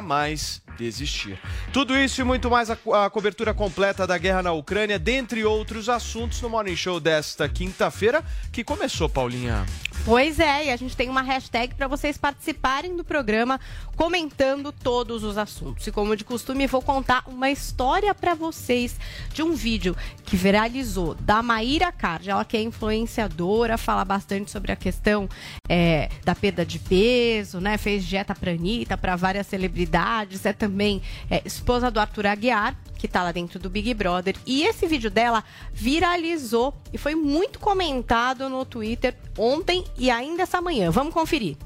Mais desistir. Tudo isso e muito mais a, a, cobertura completa da guerra na Ucrânia, dentre outros assuntos, no Morning Show desta quinta-feira, que começou, Paulinha. Pois é, e a gente tem uma hashtag para vocês participarem do programa comentando todos os assuntos. E como de costume, vou contar uma história para vocês de um vídeo que viralizou da Maíra Card. Ela que é influenciadora, fala bastante sobre a questão é, da perda de peso, né? Fez dieta pra Anitta, para várias celebridades. É também é, esposa do Arthur Aguiar que está lá dentro do Big Brother. E esse vídeo dela viralizou e foi muito comentado no Twitter ontem e ainda essa manhã. Vamos conferir.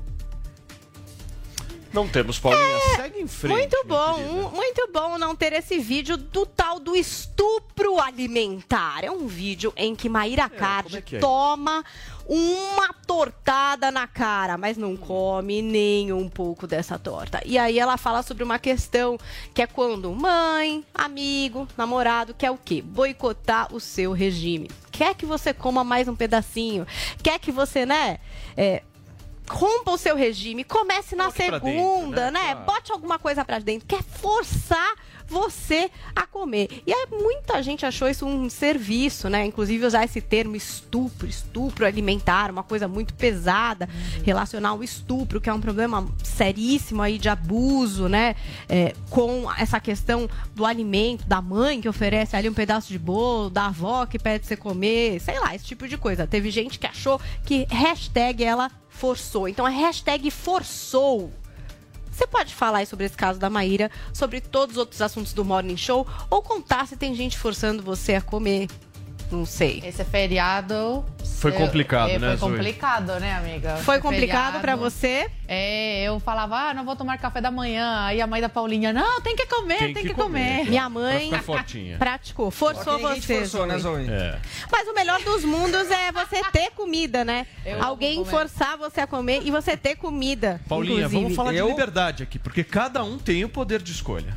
Não temos, Paulinha. É, Segue em frente. Muito bom, muito bom não ter esse vídeo do tal do estupro alimentar. É um vídeo em que Maíra é, Card é é? toma uma tortada na cara, mas não come nem um pouco dessa torta. E aí ela fala sobre uma questão que é quando mãe, amigo, namorado quer o quê? Boicotar o seu regime. Quer que você coma mais um pedacinho, quer que você, né, é, rompa o seu regime, comece na Bote segunda, dentro, né? né? Bote alguma coisa para dentro. Quer forçar você a comer. E aí, muita gente achou isso um serviço, né? Inclusive usar esse termo estupro, estupro alimentar, uma coisa muito pesada, relacionar ao estupro, que é um problema seríssimo aí de abuso, né? É, com essa questão do alimento, da mãe que oferece ali um pedaço de bolo, da avó que pede você comer, sei lá, esse tipo de coisa. Teve gente que achou que hashtag ela forçou. Então a hashtag forçou. Você pode falar aí sobre esse caso da Maíra, sobre todos os outros assuntos do Morning Show, ou contar se tem gente forçando você a comer não sei. Esse é feriado. Foi complicado, eu, né? Foi complicado, né, amiga? Foi complicado para você? É, eu falava, ah, não vou tomar café da manhã. Aí a mãe da Paulinha, não, tem que comer, tem, tem que, que comer. comer. Minha mãe praticou, forçou você. Forçou, né, Zoe? É. Mas o melhor dos mundos é você ter comida, né? Eu Alguém forçar você a comer e você ter comida. Paulinha, inclusive. vamos falar eu... de liberdade aqui, porque cada um tem o poder de escolha.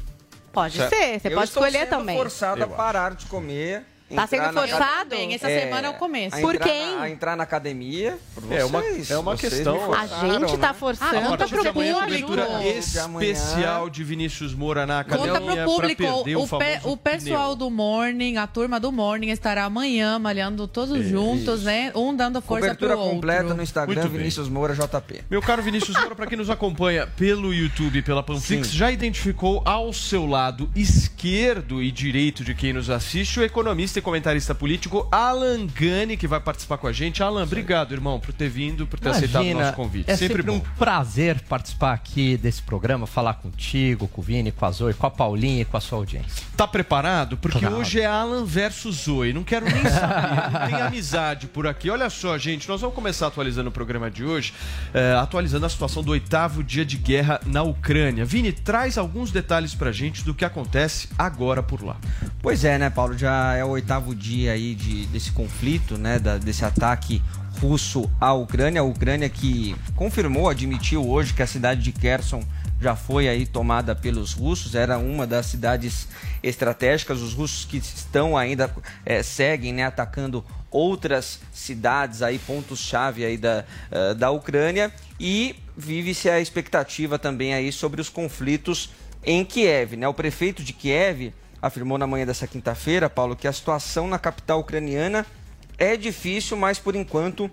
Pode certo. ser, você eu pode escolher também. Eu forçado a parar de comer Tá sendo forçado? Bem, essa é, semana é o começo. Por quem? a entrar na academia. é uma, é uma questão. A gente tá né? forçando. Ah, conta pro público. especial de Vinícius Moura na academia. Conta pro público. O, o, pe, o, pessoal do Morning, a turma do Morning estará amanhã malhando todos é, juntos, isso. né? Um dando força Cobertura pro outro. completa no Instagram, Vinícius Moura JP. Meu caro Vinícius Moura, para quem nos acompanha pelo YouTube e pela Panflix, Sim. já identificou ao seu lado esquerdo e direito de quem nos assiste o economista e comentarista político Alan Gani, que vai participar com a gente. Alan, obrigado, irmão, por ter vindo, por ter Imagina, aceitado o nosso convite. É sempre, sempre um prazer participar aqui desse programa, falar contigo, com o Vini, com a Zoe, com a Paulinha e com a sua audiência. Tá preparado? Porque claro. hoje é Alan versus Zoe. Não quero nem saber. não tem amizade por aqui. Olha só, gente, nós vamos começar atualizando o programa de hoje, é, atualizando a situação do oitavo dia de guerra na Ucrânia. Vini, traz alguns detalhes pra gente do que acontece agora por lá. Pois é, né, Paulo? Já é o oitavo dia aí de, desse conflito, né, da, desse ataque russo à Ucrânia. A Ucrânia que confirmou, admitiu hoje que a cidade de Kherson já foi aí tomada pelos russos, era uma das cidades estratégicas. Os russos que estão ainda é, seguem né, atacando outras cidades aí, pontos-chave aí da, uh, da Ucrânia e vive-se a expectativa também aí sobre os conflitos em Kiev. Né? O prefeito de Kiev afirmou na manhã dessa quinta-feira, Paulo, que a situação na capital ucraniana é difícil, mas por enquanto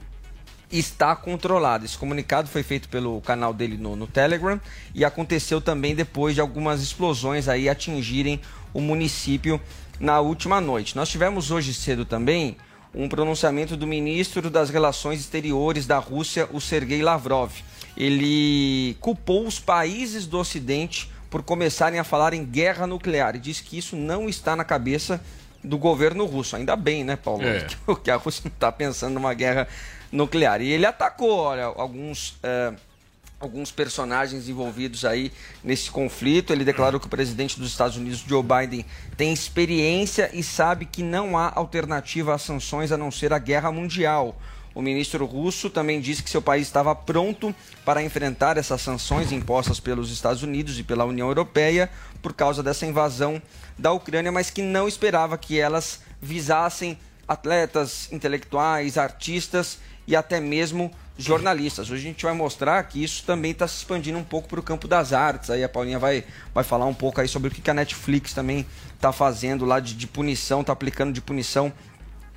está controlada. Esse comunicado foi feito pelo canal dele no, no, Telegram e aconteceu também depois de algumas explosões aí atingirem o município na última noite. Nós tivemos hoje cedo também um pronunciamento do ministro das Relações Exteriores da Rússia, o Sergei Lavrov. Ele culpou os países do Ocidente por começarem a falar em guerra nuclear e diz que isso não está na cabeça do governo russo. Ainda bem, né, Paulo? É. Que a Rússia não está pensando numa guerra nuclear. E ele atacou, olha, alguns. Uh, alguns personagens envolvidos aí nesse conflito. Ele declarou que o presidente dos Estados Unidos, Joe Biden, tem experiência e sabe que não há alternativa às sanções a não ser a guerra mundial. O ministro russo também disse que seu país estava pronto para enfrentar essas sanções impostas pelos Estados Unidos e pela União Europeia por causa dessa invasão da Ucrânia, mas que não esperava que elas visassem atletas, intelectuais, artistas e até mesmo jornalistas. Hoje a gente vai mostrar que isso também está se expandindo um pouco para o campo das artes. Aí a Paulinha vai, vai falar um pouco aí sobre o que a Netflix também está fazendo lá de, de punição, está aplicando de punição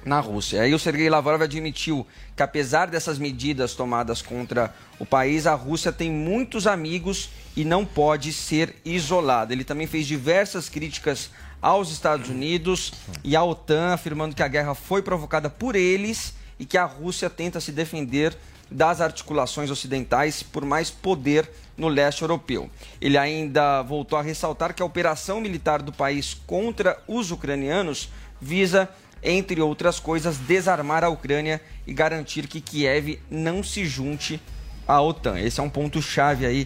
na Rússia. Aí o Sergei Lavrov admitiu que apesar dessas medidas tomadas contra o país, a Rússia tem muitos amigos e não pode ser isolada. Ele também fez diversas críticas aos Estados Unidos e à OTAN, afirmando que a guerra foi provocada por eles e que a Rússia tenta se defender das articulações ocidentais por mais poder no leste europeu. Ele ainda voltou a ressaltar que a operação militar do país contra os ucranianos visa, entre outras coisas, desarmar a Ucrânia e garantir que Kiev não se junte à OTAN. Esse é um ponto chave aí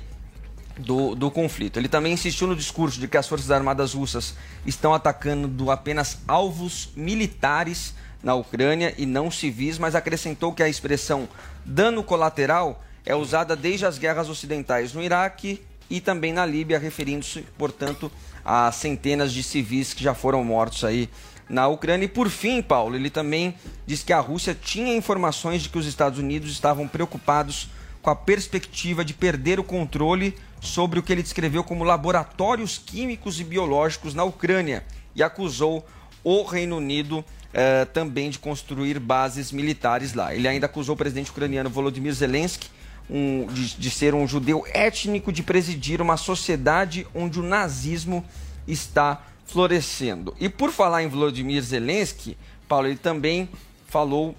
do, do conflito. Ele também insistiu no discurso de que as forças armadas russas estão atacando apenas alvos militares na Ucrânia e não civis, mas acrescentou que a expressão dano colateral é usada desde as guerras ocidentais no Iraque e também na Líbia, referindo-se, portanto, a centenas de civis que já foram mortos aí na Ucrânia. E por fim, Paulo, ele também diz que a Rússia tinha informações de que os Estados Unidos estavam preocupados com a perspectiva de perder o controle sobre o que ele descreveu como laboratórios químicos e biológicos na Ucrânia e acusou o Reino Unido eh, também de construir bases militares lá. Ele ainda acusou o presidente ucraniano Volodymyr Zelensky um, de, de ser um judeu étnico de presidir uma sociedade onde o nazismo está florescendo. E por falar em Volodymyr Zelensky, Paulo, ele também falou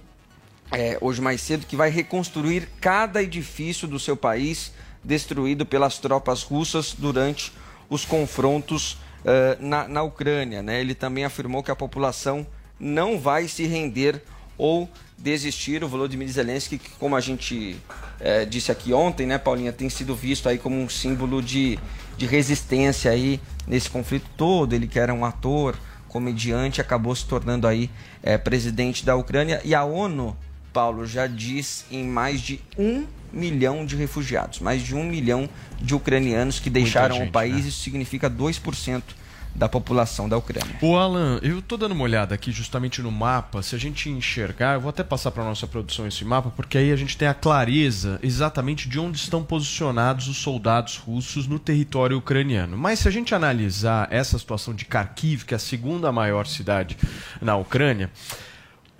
é, hoje mais cedo que vai reconstruir cada edifício do seu país destruído pelas tropas russas durante os confrontos uh, na, na Ucrânia. Né? Ele também afirmou que a população não vai se render ou desistir. O Volodymyr Zelensky, que como a gente é, disse aqui ontem, né, Paulinha, tem sido visto aí como um símbolo de, de resistência aí nesse conflito todo. Ele que era um ator, comediante, acabou se tornando aí é, presidente da Ucrânia. E a ONU, Paulo, já diz em mais de um milhão de refugiados, mais de um milhão de ucranianos que deixaram gente, o país. Né? Isso significa 2% da população da Ucrânia. O Alan, eu estou dando uma olhada aqui justamente no mapa. Se a gente enxergar, eu vou até passar para nossa produção esse mapa, porque aí a gente tem a clareza exatamente de onde estão posicionados os soldados russos no território ucraniano. Mas se a gente analisar essa situação de Kharkiv, que é a segunda maior cidade na Ucrânia,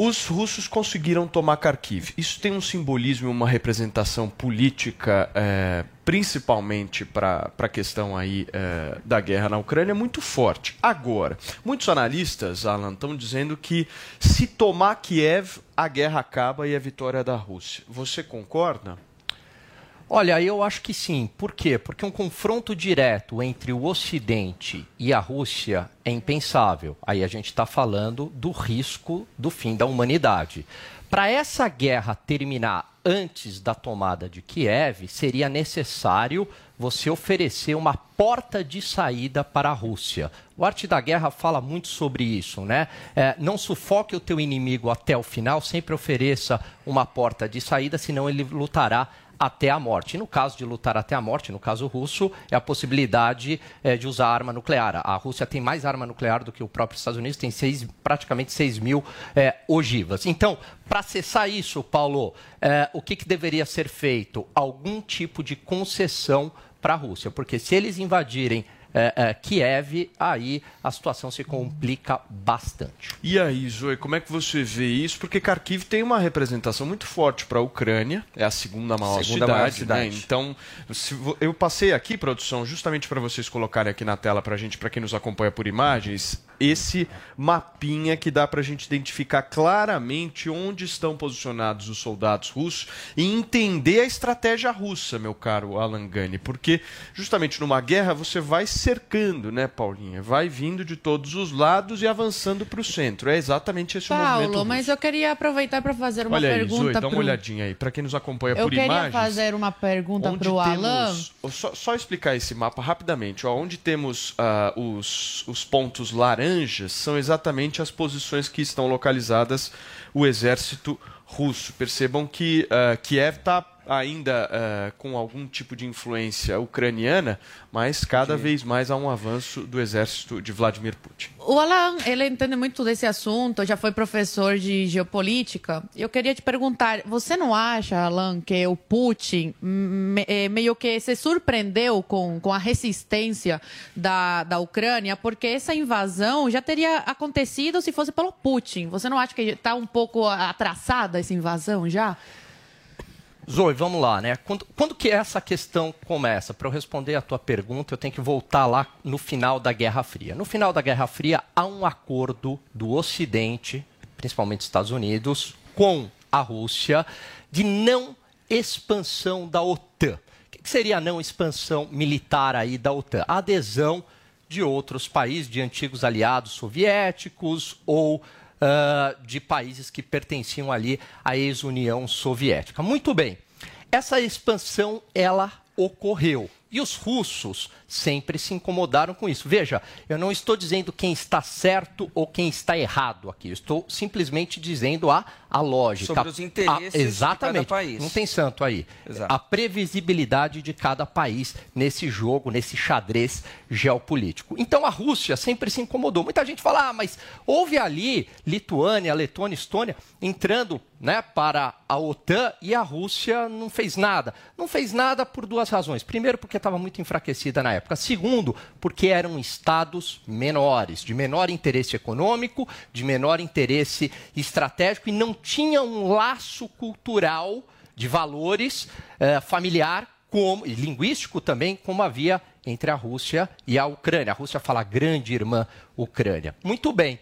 os russos conseguiram tomar Kharkiv. Isso tem um simbolismo e uma representação política, é, principalmente para a questão aí é, da guerra na Ucrânia, muito forte. Agora, muitos analistas, Alan, estão dizendo que se tomar Kiev, a guerra acaba e a vitória é da Rússia. Você concorda? Olha, eu acho que sim. Por quê? Porque um confronto direto entre o Ocidente e a Rússia é impensável. Aí a gente está falando do risco do fim da humanidade. Para essa guerra terminar antes da tomada de Kiev, seria necessário você oferecer uma porta de saída para a Rússia. O Arte da Guerra fala muito sobre isso, né? É, não sufoque o teu inimigo até o final, sempre ofereça uma porta de saída, senão ele lutará até a morte. E no caso de lutar até a morte, no caso russo, é a possibilidade é, de usar arma nuclear. A Rússia tem mais arma nuclear do que o próprio Estados Unidos, tem seis, praticamente 6 mil é, ogivas. Então, para cessar isso, Paulo, é, o que, que deveria ser feito? Algum tipo de concessão para a Rússia, porque se eles invadirem é, é, Kiev, aí a situação se complica bastante. E aí, Zoe, como é que você vê isso? Porque Kharkiv tem uma representação muito forte para a Ucrânia, é a segunda maior segunda cidade, maior cidade. Né? Então, se, eu passei aqui, produção, justamente para vocês colocarem aqui na tela para a gente, para quem nos acompanha por imagens, esse mapinha que dá para a gente identificar claramente onde estão posicionados os soldados russos e entender a estratégia russa, meu caro Alan Gani, porque justamente numa guerra você vai cercando, né, Paulinha? Vai vindo de todos os lados e avançando para o centro. É exatamente esse Paulo, o movimento. Paulo, mas eu queria aproveitar para fazer uma Olha aí, pergunta. Zoe, dá uma olhadinha aí. Para quem nos acompanha eu por imagens. Eu queria fazer uma pergunta para o Alan. Só, só, explicar esse mapa rapidamente. Ó, onde temos uh, os, os pontos laranjas são exatamente as posições que estão localizadas o exército russo. Percebam que uh, Kiev está ainda uh, com algum tipo de influência ucraniana, mas cada Sim. vez mais há um avanço do exército de Vladimir Putin. O Alan, ele entende muito desse assunto, já foi professor de geopolítica. Eu queria te perguntar, você não acha, Alan, que o Putin me, eh, meio que se surpreendeu com, com a resistência da, da Ucrânia, porque essa invasão já teria acontecido se fosse pelo Putin. Você não acha que está um pouco atrasada essa invasão já? Zoe, vamos lá, né? Quando, quando que essa questão começa? Para eu responder a tua pergunta, eu tenho que voltar lá no final da Guerra Fria. No final da Guerra Fria, há um acordo do Ocidente, principalmente Estados Unidos, com a Rússia, de não expansão da OTAN. O que seria a não expansão militar aí da OTAN? A adesão de outros países, de antigos aliados soviéticos ou uh, de países que pertenciam ali à ex-União Soviética. Muito bem, essa expansão ela ocorreu. E os russos sempre se incomodaram com isso. Veja, eu não estou dizendo quem está certo ou quem está errado aqui. Eu estou simplesmente dizendo a, a lógica. Sobre os interesses a, exatamente, de cada país. Não tem santo aí. Exato. A previsibilidade de cada país nesse jogo, nesse xadrez geopolítico. Então a Rússia sempre se incomodou. Muita gente fala, ah, mas houve ali Lituânia, Letônia, Estônia entrando né, para a OTAN e a Rússia não fez nada. Não fez nada por duas razões. Primeiro, porque estava muito enfraquecida na época. Segundo, porque eram estados menores, de menor interesse econômico, de menor interesse estratégico e não tinha um laço cultural de valores eh, familiar como, e linguístico também, como havia entre a Rússia e a Ucrânia. A Rússia fala grande irmã Ucrânia. Muito bem.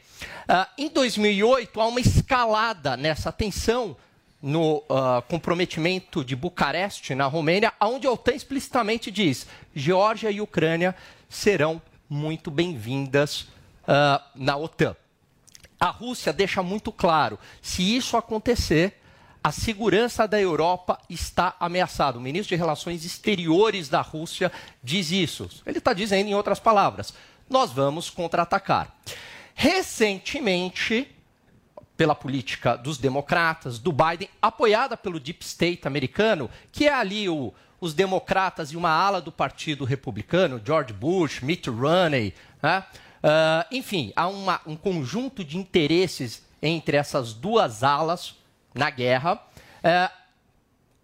Uh, em 2008, há uma escalada nessa tensão no uh, comprometimento de Bucareste, na Romênia, onde a OTAN explicitamente diz: Geórgia e Ucrânia serão muito bem-vindas uh, na OTAN. A Rússia deixa muito claro: se isso acontecer, a segurança da Europa está ameaçada. O ministro de Relações Exteriores da Rússia diz isso. Ele está dizendo, em outras palavras, nós vamos contra-atacar. Recentemente, pela política dos democratas, do Biden, apoiada pelo Deep State americano, que é ali o, os democratas e uma ala do Partido Republicano, George Bush, Mitt Romney, né? Uh, enfim, há uma, um conjunto de interesses entre essas duas alas na guerra, é,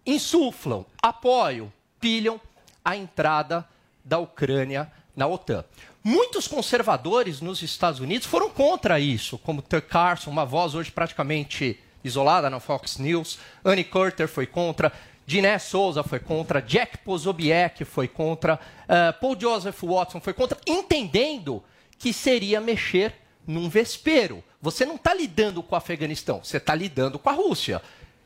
insuflam, apoiam, pilham a entrada da Ucrânia na OTAN. Muitos conservadores nos Estados Unidos foram contra isso, como Tucker Carlson, uma voz hoje praticamente isolada na Fox News, Annie Carter foi contra, Diné Souza foi contra, Jack Pozobiec foi contra, uh, Paul Joseph Watson foi contra, entendendo que seria mexer num vespeiro. Você não está lidando com o Afeganistão, você está lidando com a Rússia,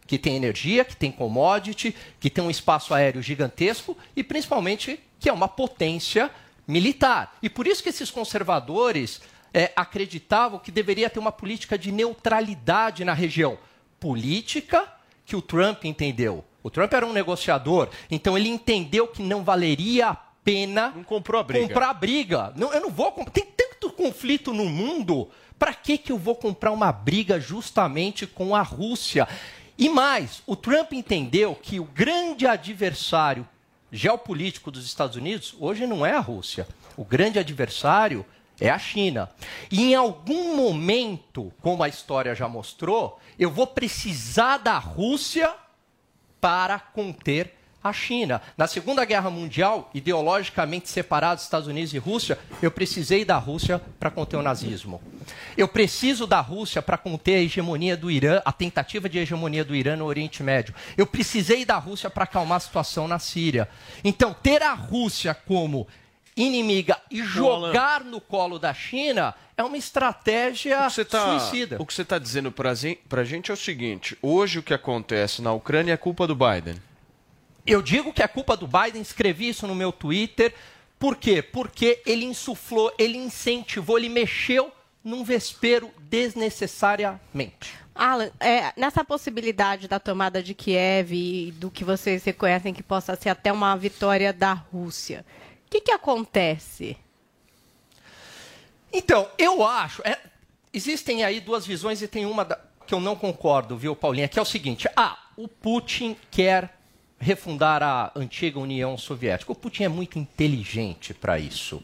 que tem energia, que tem commodity, que tem um espaço aéreo gigantesco e principalmente que é uma potência militar. E por isso que esses conservadores é, acreditavam que deveria ter uma política de neutralidade na região. Política que o Trump entendeu. O Trump era um negociador, então ele entendeu que não valeria a pena não comprou a briga. comprar a briga. Não, eu não vou comprar. Tem tanto conflito no mundo para que, que eu vou comprar uma briga justamente com a Rússia? E mais, o Trump entendeu que o grande adversário geopolítico dos Estados Unidos hoje não é a Rússia. O grande adversário é a China. E em algum momento, como a história já mostrou, eu vou precisar da Rússia para conter a China. Na Segunda Guerra Mundial, ideologicamente separados Estados Unidos e Rússia, eu precisei da Rússia para conter o nazismo. Eu preciso da Rússia para conter a hegemonia do Irã, a tentativa de hegemonia do Irã no Oriente Médio. Eu precisei da Rússia para acalmar a situação na Síria. Então, ter a Rússia como inimiga e jogar no colo da China é uma estratégia o tá, suicida. O que você está dizendo para a gente é o seguinte: hoje o que acontece na Ucrânia é culpa do Biden. Eu digo que é culpa do Biden, escrevi isso no meu Twitter, Por quê? Porque ele insuflou, ele incentivou, ele mexeu num vespeiro desnecessariamente. Alan, é, nessa possibilidade da tomada de Kiev e do que vocês reconhecem que possa ser até uma vitória da Rússia, o que, que acontece? Então, eu acho. É, existem aí duas visões e tem uma da, que eu não concordo, viu, Paulinha? Que é o seguinte: ah, o Putin quer refundar a antiga União Soviética. O Putin é muito inteligente para isso.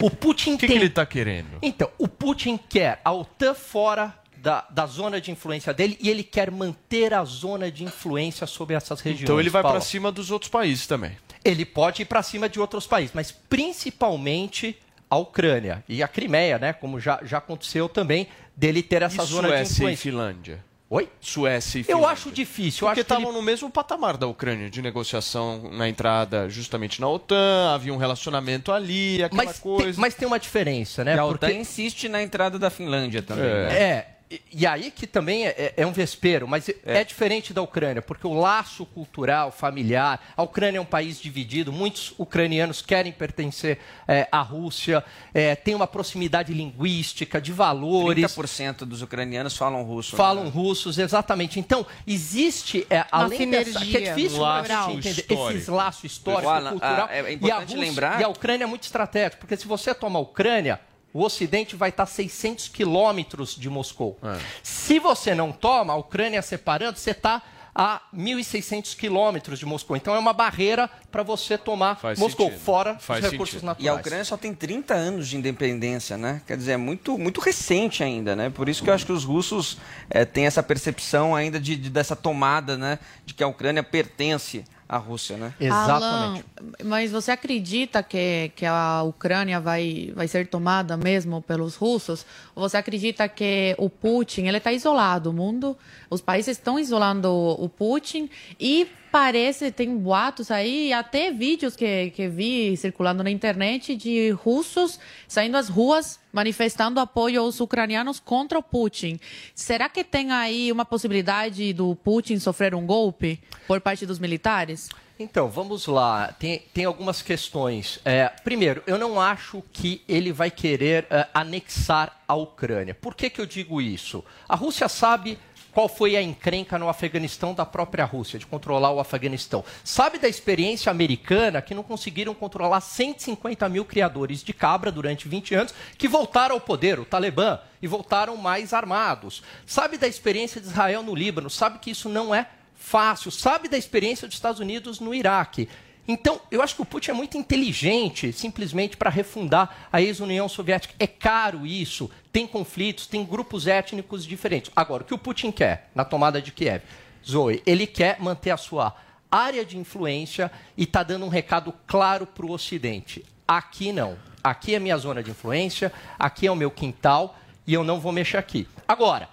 O Putin que, tem... que ele está querendo? Então, o Putin quer a OTAN fora da, da, zona de influência dele e ele quer manter a zona de influência sobre essas regiões. Então ele vai para cima dos outros países também. Ele pode ir para cima de outros países, mas principalmente a Ucrânia e a Crimeia, né? Como já, já aconteceu também, dele ter essa e zona Suécia de influência. e Finlândia. Oi? Suécia e Finlândia. Eu acho difícil. Porque estavam ele... no mesmo patamar da Ucrânia, de negociação na entrada justamente na OTAN, havia um relacionamento ali, aquela mas coisa. Tem, mas tem uma diferença, né? E a OTAN Porque... insiste na entrada da Finlândia também. É. Né? é. E, e aí que também é, é um vespeiro, mas é. é. diferente da Ucrânia, porque o laço cultural, familiar, a Ucrânia é um país dividido, muitos ucranianos querem pertencer é, à Rússia, é, tem uma proximidade linguística, de valores. 30% dos ucranianos falam russo. Falam né? russos, exatamente. Então, existe, é, além dessa, que é difícil laço entender, histórico. esses laços históricos, Alan, cultural. ah, é e, a importante Rússia, lembrar... e a Ucrânia é muito estratégica, porque se você toma a Ucrânia, o Ocidente vai estar 600 quilômetros de Moscou. É. Se você não toma, a Ucrânia separando, você está a 1.600 quilômetros de Moscou. Então é uma barreira para você tomar Faz Moscou, sentido. fora Faz dos recursos sentido. naturais. E a Ucrânia só tem 30 anos de independência, né? Quer dizer, é muito, muito recente ainda, né? Por isso que eu acho que os russos é, têm essa percepção ainda de, de, dessa tomada, né? De que a Ucrânia pertence à Rússia, né? Exatamente. Alan, mas você acredita que, que a Ucrânia vai, vai ser tomada mesmo pelos russos? Ou você acredita que o Putin ele está isolado? O mundo, os países estão isolando o Putin e parece, tem boatos aí, até vídeos que, que vi circulando na internet de russos saindo às ruas manifestando apoio aos ucranianos contra o Putin. Será que tem aí uma possibilidade do Putin sofrer um golpe por parte dos militares? Então, vamos lá. Tem, tem algumas questões. É, primeiro, eu não acho que ele vai querer uh, anexar a Ucrânia. Por que, que eu digo isso? A Rússia sabe qual foi a encrenca no Afeganistão da própria Rússia, de controlar o Afeganistão. Sabe da experiência americana que não conseguiram controlar 150 mil criadores de cabra durante 20 anos, que voltaram ao poder, o Talibã, e voltaram mais armados. Sabe da experiência de Israel no Líbano, sabe que isso não é fácil. Sabe da experiência dos Estados Unidos no Iraque. Então, eu acho que o Putin é muito inteligente simplesmente para refundar a ex-União Soviética. É caro isso, tem conflitos, tem grupos étnicos diferentes. Agora, o que o Putin quer na tomada de Kiev? Zoe, ele quer manter a sua área de influência e está dando um recado claro para o Ocidente. Aqui não. Aqui é minha zona de influência, aqui é o meu quintal e eu não vou mexer aqui. Agora,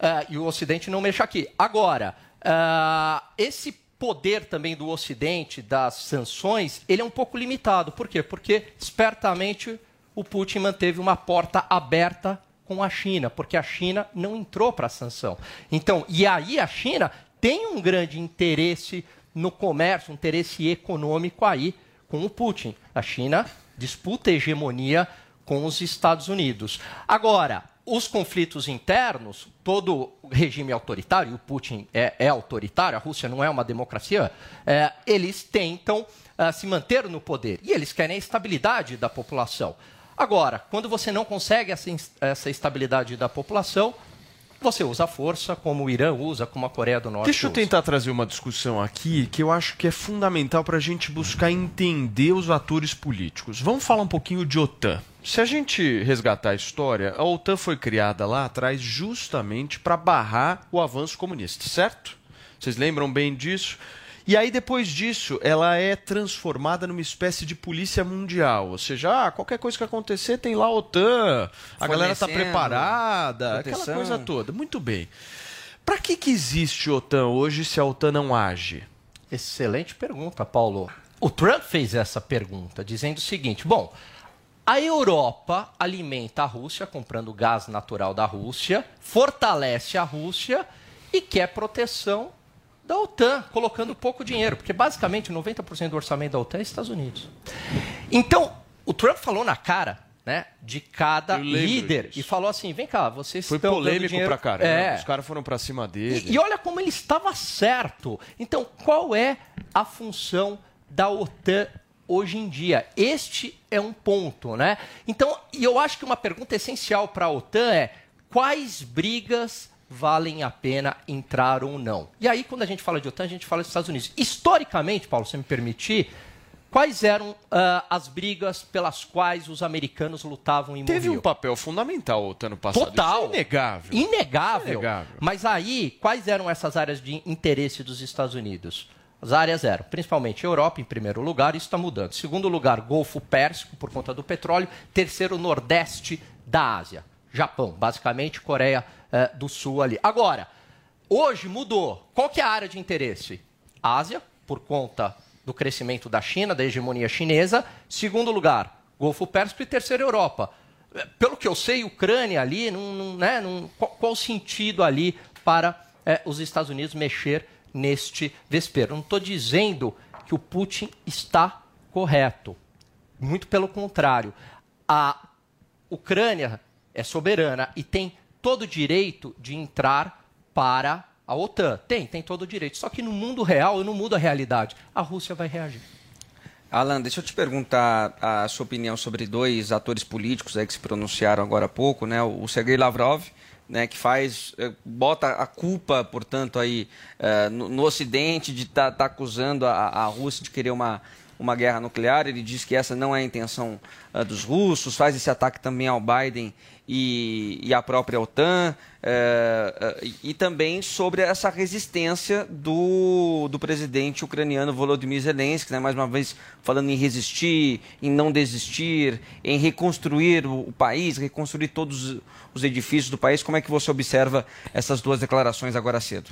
uh, e o Ocidente não mexe aqui. Agora, uh, esse poder também do Ocidente, das sanções, ele é um pouco limitado. Por quê? Porque, espertamente, o Putin manteve uma porta aberta com a China, porque a China não entrou para a sanção. Então, e aí a China tem um grande interesse no comércio, um interesse econômico aí com o Putin. A China disputa hegemonia com os Estados Unidos. Agora, os conflitos internos, todo regime autoritário, o Putin é, é, autoritário, a Rússia não é uma democracia, é, eles tentam uh, se manter no poder e eles querem a estabilidade da população. Agora, quando você não consegue essa, essa estabilidade da população, você usa a força, como o Irã usa, como a Coreia do Norte Deixa eu usa. tentar trazer uma discussão aqui que eu acho que é fundamental para a gente buscar entender os atores políticos. Vamos falar um pouquinho de OTAN. Se a gente resgatar a história, a OTAN foi criada lá atrás justamente para barrar o avanço comunista, certo? Vocês lembram bem disso? E aí, depois disso, ela é transformada numa espécie de polícia mundial. Ou seja, ah, qualquer coisa que acontecer, tem lá a OTAN, a galera está preparada, proteção. aquela coisa toda. Muito bem. Para que, que existe OTAN hoje se a OTAN não age? Excelente pergunta, Paulo. O Trump fez essa pergunta, dizendo o seguinte: bom, a Europa alimenta a Rússia, comprando gás natural da Rússia, fortalece a Rússia e quer proteção da OTAN, colocando pouco dinheiro, porque basicamente 90% do orçamento da OTAN é Estados Unidos. Então, o Trump falou na cara né, de cada líder disso. e falou assim: vem cá, vocês Foi estão polêmico dinheiro... pra caramba. É. Os caras foram pra cima dele. E, e olha como ele estava certo. Então, qual é a função da OTAN hoje em dia? Este é um ponto, né? Então, e eu acho que uma pergunta essencial para a OTAN é quais brigas valem a pena entrar ou não. E aí, quando a gente fala de OTAN, a gente fala dos Estados Unidos. Historicamente, Paulo, se me permitir, Quais eram uh, as brigas pelas quais os americanos lutavam em Teve um papel fundamental o ano passado. Total. Isso é inegável. Inegável. inegável. Mas aí, quais eram essas áreas de interesse dos Estados Unidos? As áreas eram, principalmente Europa, em primeiro lugar, isso está mudando. Segundo lugar, Golfo Pérsico, por conta do petróleo. Terceiro, Nordeste da Ásia. Japão, basicamente, Coreia uh, do Sul ali. Agora, hoje mudou. Qual que é a área de interesse? Ásia, por conta do crescimento da China, da hegemonia chinesa. Segundo lugar, Golfo Pérsico. E terceiro, Europa. Pelo que eu sei, Ucrânia ali, não, né, qual, qual, o sentido ali para é, os Estados Unidos mexer neste vespeiro? Não estou dizendo que o Putin está correto. Muito pelo contrário. A Ucrânia é soberana e tem todo o direito de entrar para a OTAN tem, tem todo o direito. Só que no mundo real, eu não mudo a realidade. A Rússia vai reagir. Alan, deixa eu te perguntar a sua opinião sobre dois atores políticos aí que se pronunciaram agora há pouco, né? O Sergei Lavrov, né, que faz eh, bota a culpa, portanto, aí uh, no, no, Ocidente de estar tá, tá acusando a, a Rússia de querer uma uma guerra nuclear. Ele diz que essa não é a intenção uh, dos russos, faz esse ataque também ao Biden e, e à própria OTAN, uh, e também sobre essa resistência do, do presidente ucraniano Volodymyr Zelensky, né, mais uma vez falando em resistir, em não desistir, em reconstruir o, o país, reconstruir todos os edifícios do país. Como é que você observa essas duas declarações agora cedo?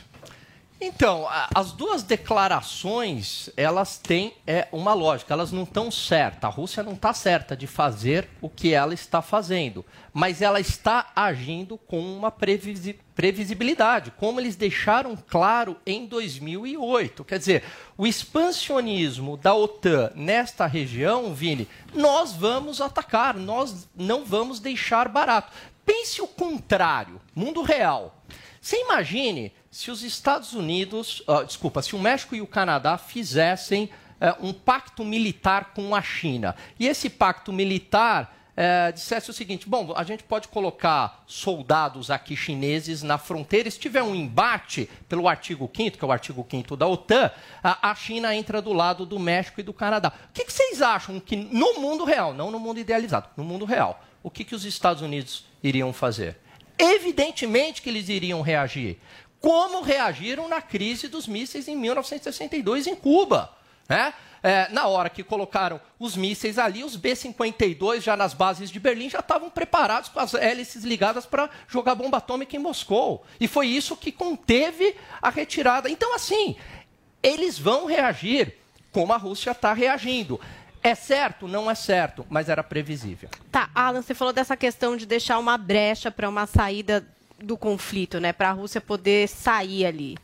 Então, as duas declarações, elas têm é, uma lógica, elas não estão certas. A Rússia não está certa de fazer o que ela está fazendo, mas ela está agindo com uma previsi previsibilidade, como eles deixaram claro em 2008. Quer dizer, o expansionismo da OTAN nesta região, Vini, nós vamos atacar, nós não vamos deixar barato. Pense o contrário, mundo real. Você imagine se os Estados Unidos, uh, desculpa, se o México e o Canadá fizessem uh, um pacto militar com a China, e esse pacto militar uh, dissesse o seguinte: bom, a gente pode colocar soldados aqui chineses na fronteira, se tiver um embate pelo artigo 5, que é o artigo 5 da OTAN, a, a, China entra do lado do México e do Canadá. O que, que, vocês acham que no mundo real, não no mundo idealizado, no mundo real, o que, que os Estados Unidos iriam fazer? Evidentemente que eles iriam reagir como reagiram na crise dos mísseis em 1962 em Cuba. Né? É, na hora que colocaram os mísseis ali, os B-52 já nas bases de Berlim já estavam preparados com as hélices ligadas para jogar bomba atômica em Moscou. E foi isso que conteve a retirada. Então, assim, eles vão reagir como a Rússia está reagindo. É certo? Não é certo, mas era previsível. Tá, Alan, você falou dessa questão de deixar uma brecha para uma saída do conflito, né, para a Rússia poder sair ali.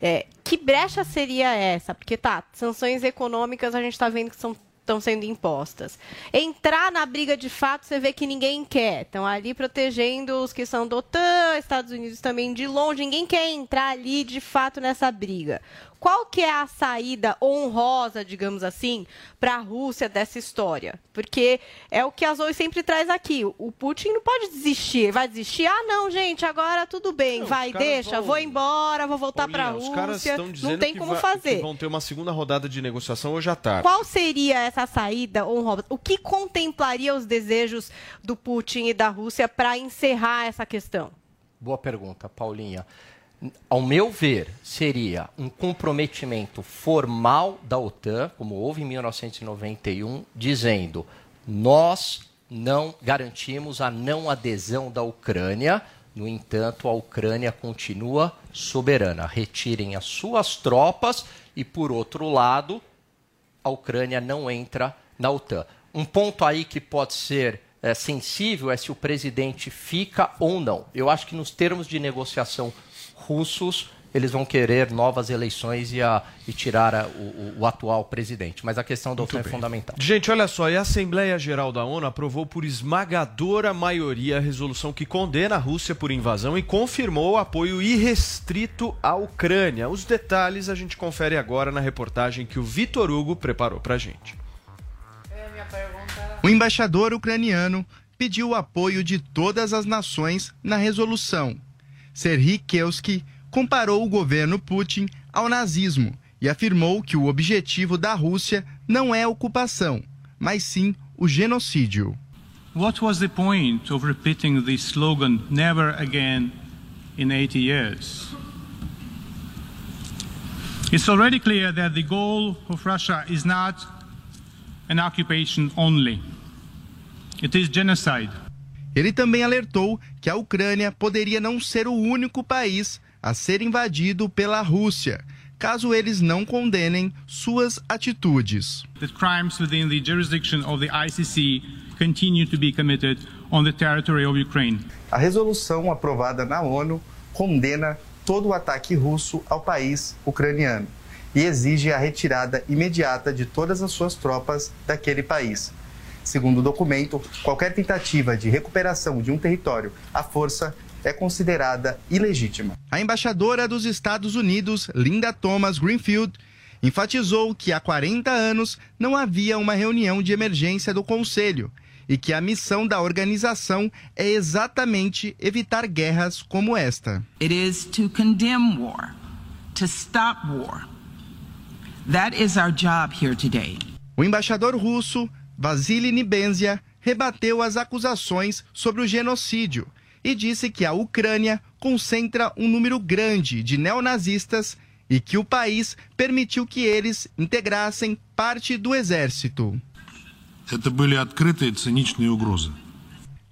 É, que brecha seria essa? Porque tá, sanções econômicas a gente está vendo que são estão sendo impostas. Entrar na briga de fato, você vê que ninguém quer. Estão ali protegendo os que são do OTAN, Estados Unidos também de longe. Ninguém quer entrar ali de fato nessa briga. Qual que é a saída honrosa, digamos assim, para a Rússia dessa história? Porque é o que a Zoe sempre traz aqui. O Putin não pode desistir. Vai desistir? Ah, não, gente, agora tudo bem. Não, vai, deixa, vão... vou embora, vou voltar para a Rússia. Os caras estão dizendo não tem como vai, fazer. Que vão ter uma segunda rodada de negociação hoje à tarde. Qual seria essa saída honrosa? O que contemplaria os desejos do Putin e da Rússia para encerrar essa questão? Boa pergunta, Paulinha ao meu ver, seria um comprometimento formal da OTAN, como houve em 1991, dizendo: nós não garantimos a não adesão da Ucrânia. No entanto, a Ucrânia continua soberana. Retirem as suas tropas e, por outro lado, a Ucrânia não entra na OTAN. Um ponto aí que pode ser é, sensível é se o presidente fica ou não. Eu acho que nos termos de negociação russos, eles vão querer novas eleições e, a, e tirar a, o, o, atual presidente. Mas a questão da OTAN é fundamental. Gente, olha só, e a Assembleia Geral da ONU aprovou por esmagadora maioria a resolução que condena a Rússia por invasão e confirmou o apoio irrestrito à Ucrânia. Os detalhes a gente confere agora na reportagem que o Vitor Hugo preparou pra gente. O embaixador ucraniano pediu o apoio de todas as nações na resolução. Serhiy Kelski comparou o governo Putin ao nazismo e afirmou que o objetivo da Rússia não é a ocupação, mas sim o genocídio. What was the point of repeating the slogan never again in 80 years? It's already clear that the goal of Russia is not an occupation only. It is genocide. Ele também alertou que a Ucrânia poderia não ser o único país a ser invadido pela Rússia, caso eles não condenem suas atitudes. The crimes within the jurisdiction of the ICC continue to be committed on the territory of Ukraine. A resolução aprovada na ONU condena todo o ataque russo ao país ucraniano e exige a retirada imediata de todas as suas tropas daquele país. Segundo o documento, qualquer tentativa de recuperação de um território à força é considerada ilegítima. A embaixadora dos Estados Unidos, Linda Thomas Greenfield, enfatizou que há 40 anos não havia uma reunião de emergência do Conselho e que a missão da organização é exatamente evitar guerras como esta. It is to condemn war, to stop war. That is our job here today. O embaixador russo, Vasily Nibenzia, rebateu as acusações sobre o genocídio e disse que a Ucrânia concentra um número grande de neonazistas e que o país permitiu que eles integrassem parte do exército.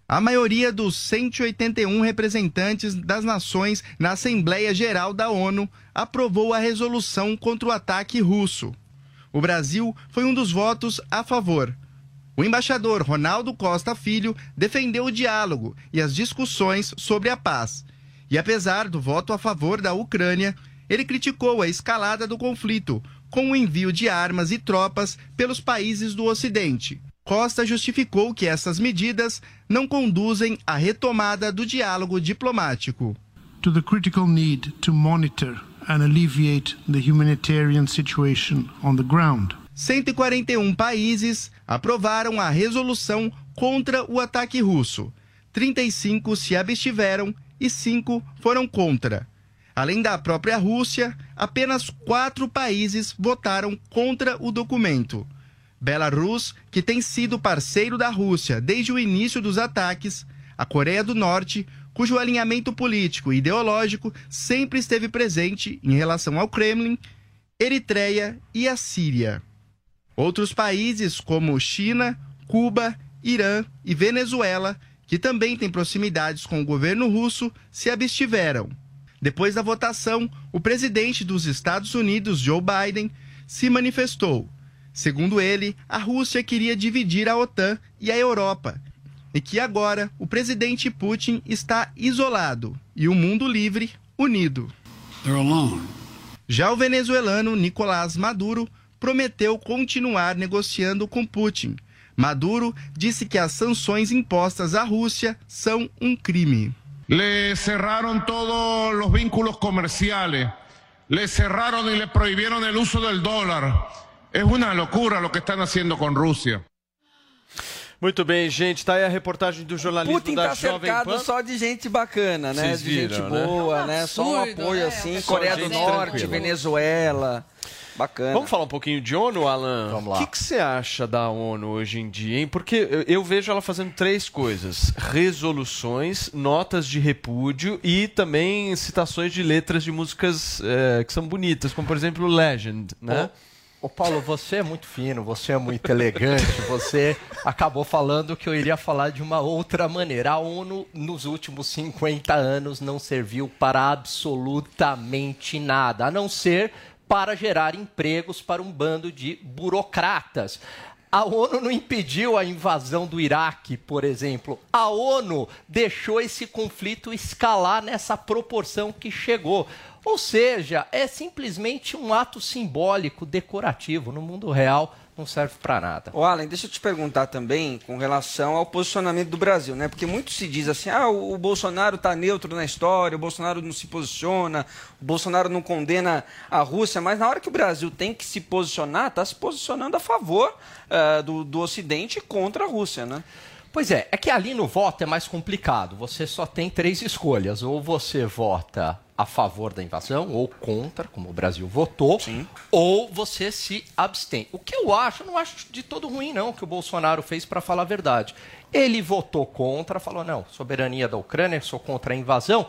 A maioria dos 181 representantes das nações na Assembleia Geral da ONU aprovou a resolução contra o ataque russo. O Brasil foi um dos votos a favor. O embaixador Ronaldo Costa Filho defendeu o diálogo e as discussões sobre a paz. E apesar do voto a favor da Ucrânia, ele criticou a escalada do conflito, com o envio de armas e tropas pelos países do Ocidente. Costa justificou que essas medidas não conduzem à retomada do diálogo diplomático. To the critical need to monitor and alleviate the humanitarian situation on the ground. 141 países aprovaram a resolução contra o ataque russo. 35 se abstiveram e 5 foram contra. Além da própria Rússia, apenas quatro países votaram contra o documento. Belarus, que tem sido parceiro da Rússia desde o início dos ataques, a Coreia do Norte, cujo alinhamento político e ideológico sempre esteve presente em relação ao Kremlin, Eritreia e a Síria. Outros países como China, Cuba, Irã e Venezuela, que também têm proximidades com o governo russo, se abstiveram. Depois da votação, o presidente dos Estados Unidos, Joe Biden, se manifestou. Segundo ele, a Rússia queria dividir a OTAN e a Europa, e que agora o presidente Putin está isolado e o mundo livre unido. Já o venezuelano Nicolás Maduro prometeu continuar negociando com Putin. Maduro disse que as sanções impostas à Rússia são um crime. Le cerraron todos los vínculos comerciales, le cerraron y le prohibieron el uso del dólar. Es una locura lo que están haciendo con Rusia. Muito bem, gente. Tá aí a reportagem do jornalismo Putin da tá Jovem cercado Pan. só de gente bacana, né? Vocês de gente viram, né? boa, né? Só um apoio né? assim. Coreia do Norte, tranquila. Venezuela. Bacana. Vamos falar um pouquinho de ONU, Alan? Vamos lá. O que, que você acha da ONU hoje em dia, hein? Porque eu- eu vejo ela fazendo três coisas: resoluções, notas de repúdio e também citações de letras de músicas eh, que são bonitas, como por exemplo Legend, né? Ô Paulo, você é muito fino, você é muito elegante, você acabou falando que eu iria falar de uma outra maneira. A ONU, nos últimos 50 anos, não serviu para absolutamente nada, a não ser para gerar empregos para um bando de burocratas. A ONU não impediu a invasão do Iraque, por exemplo. A ONU deixou esse conflito escalar nessa proporção que chegou. Ou seja, é simplesmente um ato simbólico, decorativo. No mundo real, não serve para nada. O Alan, deixa eu te perguntar também com relação ao posicionamento do Brasil, né? Porque muito se diz assim, ah, o Bolsonaro está neutro na história, o Bolsonaro não se posiciona, o Bolsonaro não condena a Rússia, mas na hora que o Brasil tem que se posicionar, está se posicionando a favor uh, do, do Ocidente contra a Rússia, né? Pois é, é que ali no voto é mais complicado. Você só tem três escolhas. Ou você vota a favor da invasão, ou contra, como o Brasil votou, Sim. ou você se abstém. O que eu acho, eu não acho de todo ruim, não, que o Bolsonaro fez, para falar a verdade. Ele votou contra, falou: não, soberania da Ucrânia, sou contra a invasão.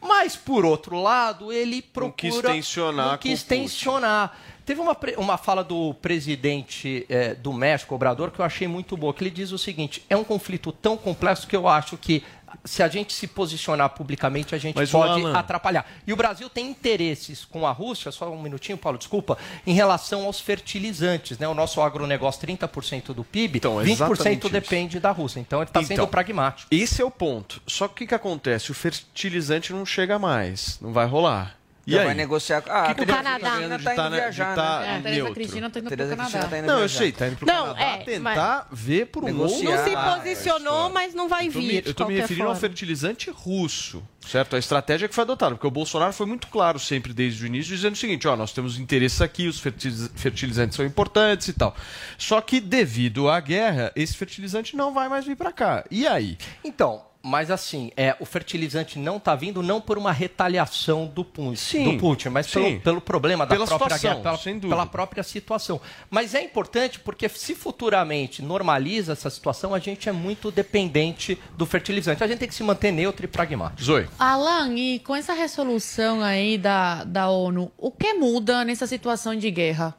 Mas, por outro lado, ele procura. Não quis tensionar. Não quis tensionar. Teve uma, uma fala do presidente é, do México, Obrador, que eu achei muito boa, que ele diz o seguinte: é um conflito tão complexo que eu acho que se a gente se posicionar publicamente, a gente Mas pode Alan... atrapalhar. E o Brasil tem interesses com a Rússia, só um minutinho, Paulo, desculpa, em relação aos fertilizantes. Né? O nosso agronegócio, 30% do PIB, então, 20% depende da Rússia. Então ele está então, sendo pragmático. Esse é o ponto. Só que o que, que acontece? O fertilizante não chega mais, não vai rolar. E Já aí? vai negociar. Ah, que o Canadá ainda tá indo viajar, tá né? É, a Tereza Cristina tá indo pro Canadá. Tá indo não, eu sei, tá indo pro não, Canadá é, tentar ver por um negociar. outro... Não se posicionou, mas não vai vir, Eu tô me referindo forma. ao fertilizante russo, certo? A estratégia que foi adotada, porque o Bolsonaro foi muito claro sempre desde o início, dizendo o seguinte, ó, nós temos interesses aqui, os fertilizantes são importantes e tal. Só que devido à guerra, esse fertilizante não vai mais vir para cá. E aí? Então, mas assim, é, o fertilizante não está vindo não por uma retaliação do Putin, sim, do Putin mas pelo, pelo, problema da pela própria situação, guerra, pela, pela, própria situação. Mas é importante porque se futuramente normaliza essa situação, a gente é muito dependente do fertilizante. A gente tem que se manter neutro e pragmático. Zoe. Alan, e com essa resolução aí da, da ONU, o que muda nessa situação de guerra?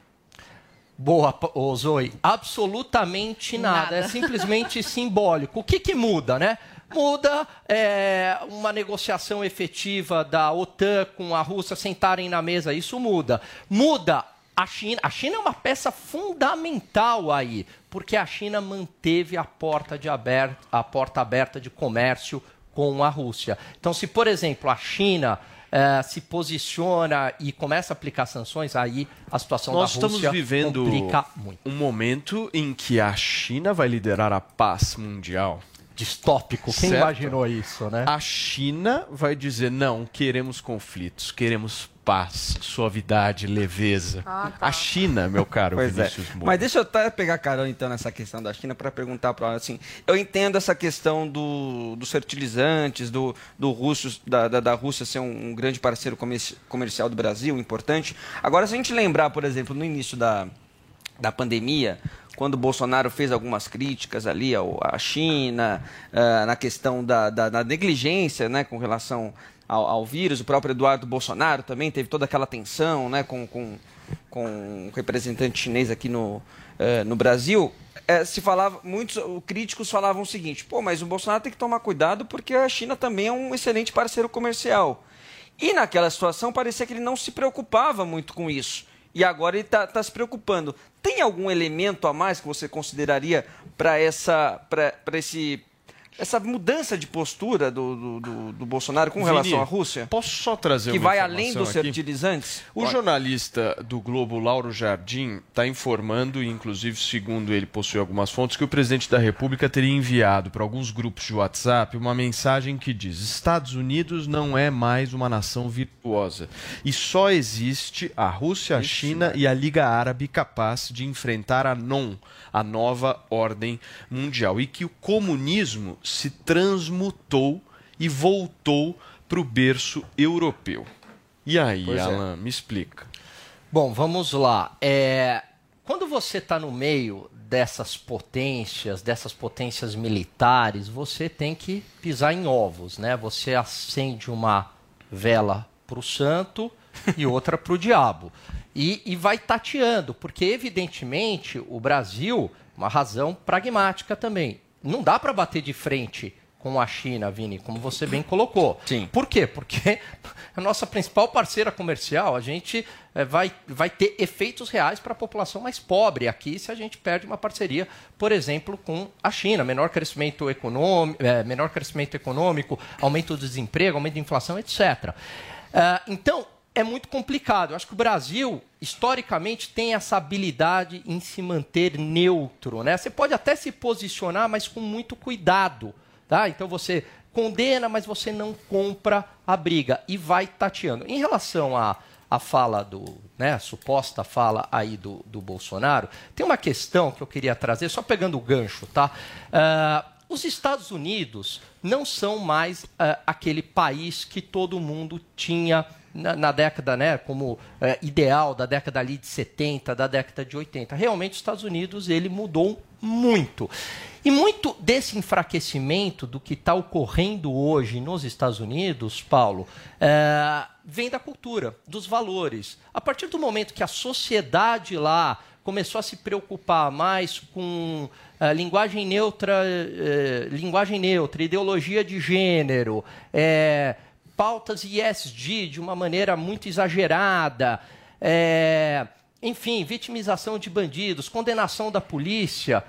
Boa, oh, Zoe. Absolutamente nada. nada. É simplesmente simbólico. O que, que muda, né? muda é, uma negociação efetiva da OTAN com a Rússia sentarem na mesa, isso muda. Muda a China. A China é uma peça fundamental aí, porque a China manteve a porta, de aberto, a porta aberta de comércio com a Rússia. Então, se, por exemplo, a China é, se posiciona e começa a aplicar sanções, aí a situação Nós da Rússia vivendo complica muito. um momento em que a China vai liderar a paz mundial distópico. Quem certo? imaginou isso, né? A China vai dizer: não, queremos conflitos, queremos paz, suavidade, leveza. Ah, tá. A China, meu caro pois é. Vinícius é. Mas deixa eu até pegar carona então nessa questão da China para perguntar para assim, eu entendo essa questão do, dos fertilizantes, do, do russo, da, da, da Rússia ser um, um grande parceiro comercial do Brasil, importante. Agora, se a gente lembrar, por exemplo, no início da, da pandemia, quando o Bolsonaro fez algumas críticas ali à China, uh, na questão da, da, da, negligência né, com relação ao, ao, vírus, o próprio Eduardo Bolsonaro também teve toda aquela tensão né, com, com, com um representante chinês aqui no, uh, no Brasil. É, se falava, muitos críticos falavam o seguinte: pô, mas o Bolsonaro tem que tomar cuidado porque a China também é um excelente parceiro comercial. E naquela situação parecia que ele não se preocupava muito com isso e agora ele está tá se preocupando. Tem algum elemento a mais que você consideraria para esse essa mudança de postura do, do, do, Bolsonaro com Vini, relação à Rússia? Posso só trazer que vai além dos aqui? fertilizantes? O Pode. jornalista do Globo, Lauro Jardim, está informando, e inclusive segundo ele possui algumas fontes, que o presidente da República teria enviado para alguns grupos de WhatsApp uma mensagem que diz: Estados Unidos não é mais uma nação virtuosa e só existe a Rússia, a China e a Liga Árabe capaz de enfrentar a NON, a nova ordem mundial, e que o comunismo se transmutou e voltou para o berço europeu. E aí, pois é. Alan, é. me explica. Bom, vamos lá. É, quando você está no meio dessas potências, dessas potências militares, você tem que pisar em ovos, né? Você acende uma vela para o santo e outra para o diabo. E, e vai tateando, porque evidentemente o Brasil, uma razão pragmática também, não dá para bater de frente com a China, Vini, como você bem colocou. Sim. Por quê? Porque a nossa principal parceira comercial, a gente é, vai, vai ter efeitos reais para a população mais pobre aqui se a gente perde uma parceria, por exemplo, com a China. Menor crescimento econômico, é, menor crescimento econômico aumento do desemprego, aumento da inflação, etc. Uh, então, é muito complicado. Eu acho que o Brasil, historicamente, tem essa habilidade em se manter neutro. Né? Você pode até se posicionar, mas com muito cuidado. Tá? Então você condena, mas você não compra a briga e vai tateando. Em relação à a, a fala do, né, a suposta fala aí do, do Bolsonaro, tem uma questão que eu queria trazer, só pegando o gancho, tá? Uh, os Estados Unidos não são mais uh, aquele país que todo mundo tinha na, na década, né, como uh, ideal da década ali de 70, da década de 80. Realmente, os Estados Unidos ele mudou muito. E muito desse enfraquecimento do que está ocorrendo hoje nos Estados Unidos, Paulo, é, vem da cultura, dos valores. A partir do momento que a sociedade lá começou a se preocupar mais com uh, linguagem neutra, uh, linguagem neutra, ideologia de gênero, é, pautas ISD de uma maneira muito exagerada, é, enfim, vitimização de bandidos, condenação da polícia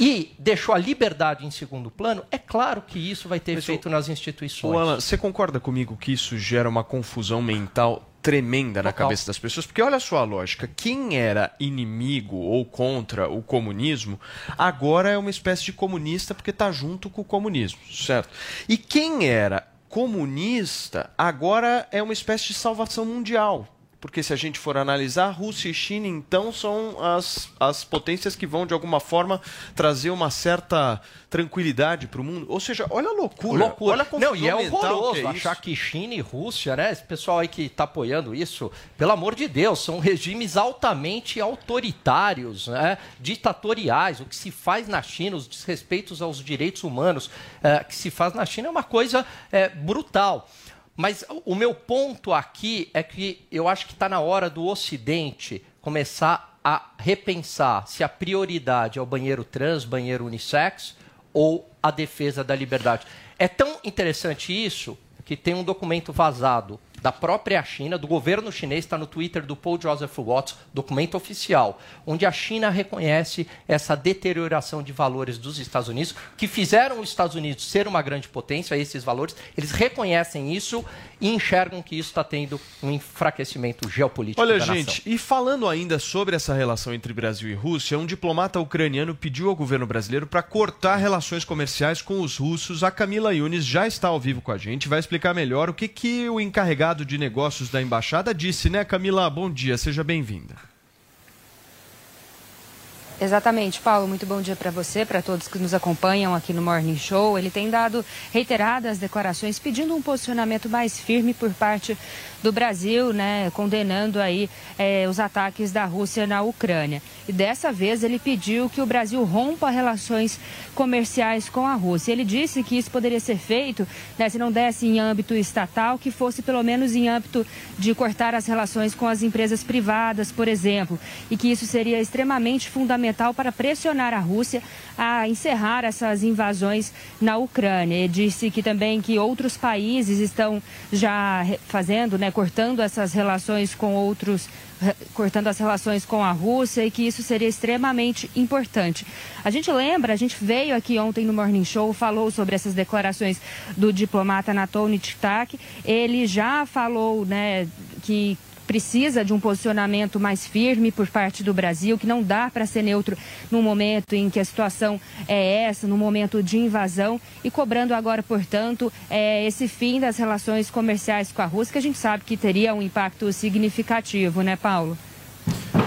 e deixou a liberdade em segundo plano, é claro que isso vai ter Mas efeito nas instituições. Alan, você concorda comigo que isso gera uma confusão mental tremenda na cabeça das pessoas? Porque olha só a lógica, quem era inimigo ou contra o comunismo, agora é uma espécie de comunista porque está junto com o comunismo, certo? E quem era comunista, agora é uma espécie de salvação mundial porque se a gente for analisar, Rússia e China, então, são as, as potências que vão, de alguma forma, trazer uma certa tranquilidade para o mundo. Ou seja, olha a loucura. loucura. Olha a Não, e é horroroso que é achar que China e Rússia, né? Esse pessoal aí que está apoiando isso, pelo amor de Deus, são regimes altamente autoritários, né? ditatoriais. O que se faz na China, os desrespeitos aos direitos humanos é, que se faz na China é uma coisa é, brutal. Mas o meu ponto aqui é que eu acho que está na hora do Ocidente começar a repensar se a prioridade é o banheiro trans, banheiro unissex ou a defesa da liberdade. É tão interessante isso que tem um documento vazado da própria China, do governo chinês, está no Twitter do Paul Joseph Watts, documento oficial, onde a China reconhece essa deterioração de valores dos Estados Unidos, que fizeram os Estados Unidos ser uma grande potência, esses valores, eles reconhecem isso e enxergam que isso está tendo um enfraquecimento geopolítico. Olha, gente, e falando ainda sobre essa relação entre Brasil e Rússia, um diplomata ucraniano pediu ao governo brasileiro para cortar relações comerciais com os russos. A Camila Yunis já está ao vivo com a gente, vai explicar melhor o que, que o encarregado de negócios da embaixada disse, né, Camila? Bom dia, seja bem-vinda. Exatamente, Paulo. Muito bom dia para você, para todos que nos acompanham aqui no Morning Show. Ele tem dado reiteradas declarações pedindo um posicionamento mais firme por parte do Brasil, né, condenando aí é, os ataques da Rússia na Ucrânia. E dessa vez ele pediu que o Brasil rompa relações comerciais com a Rússia. Ele disse que isso poderia ser feito, né, se não desse em âmbito estatal, que fosse pelo menos em âmbito de cortar as relações com as empresas privadas, por exemplo, e que isso seria extremamente fundamental para pressionar a Rússia a encerrar essas invasões na Ucrânia. Ele disse que também que outros países estão já fazendo, né, cortando essas relações com outros cortando as relações com a Rússia e que isso seria extremamente importante. A gente lembra, a gente veio aqui ontem no Morning Show, falou sobre essas declarações do diplomata Anatoly Tic-Tac. Ele já falou né, que precisa de um posicionamento mais firme por parte do Brasil, que não dá para ser neutro no momento em que a situação é essa, no momento de invasão, e cobrando agora, portanto, é, esse fim das relações comerciais com a Rússia, que a gente sabe que teria um impacto significativo, né, Paulo?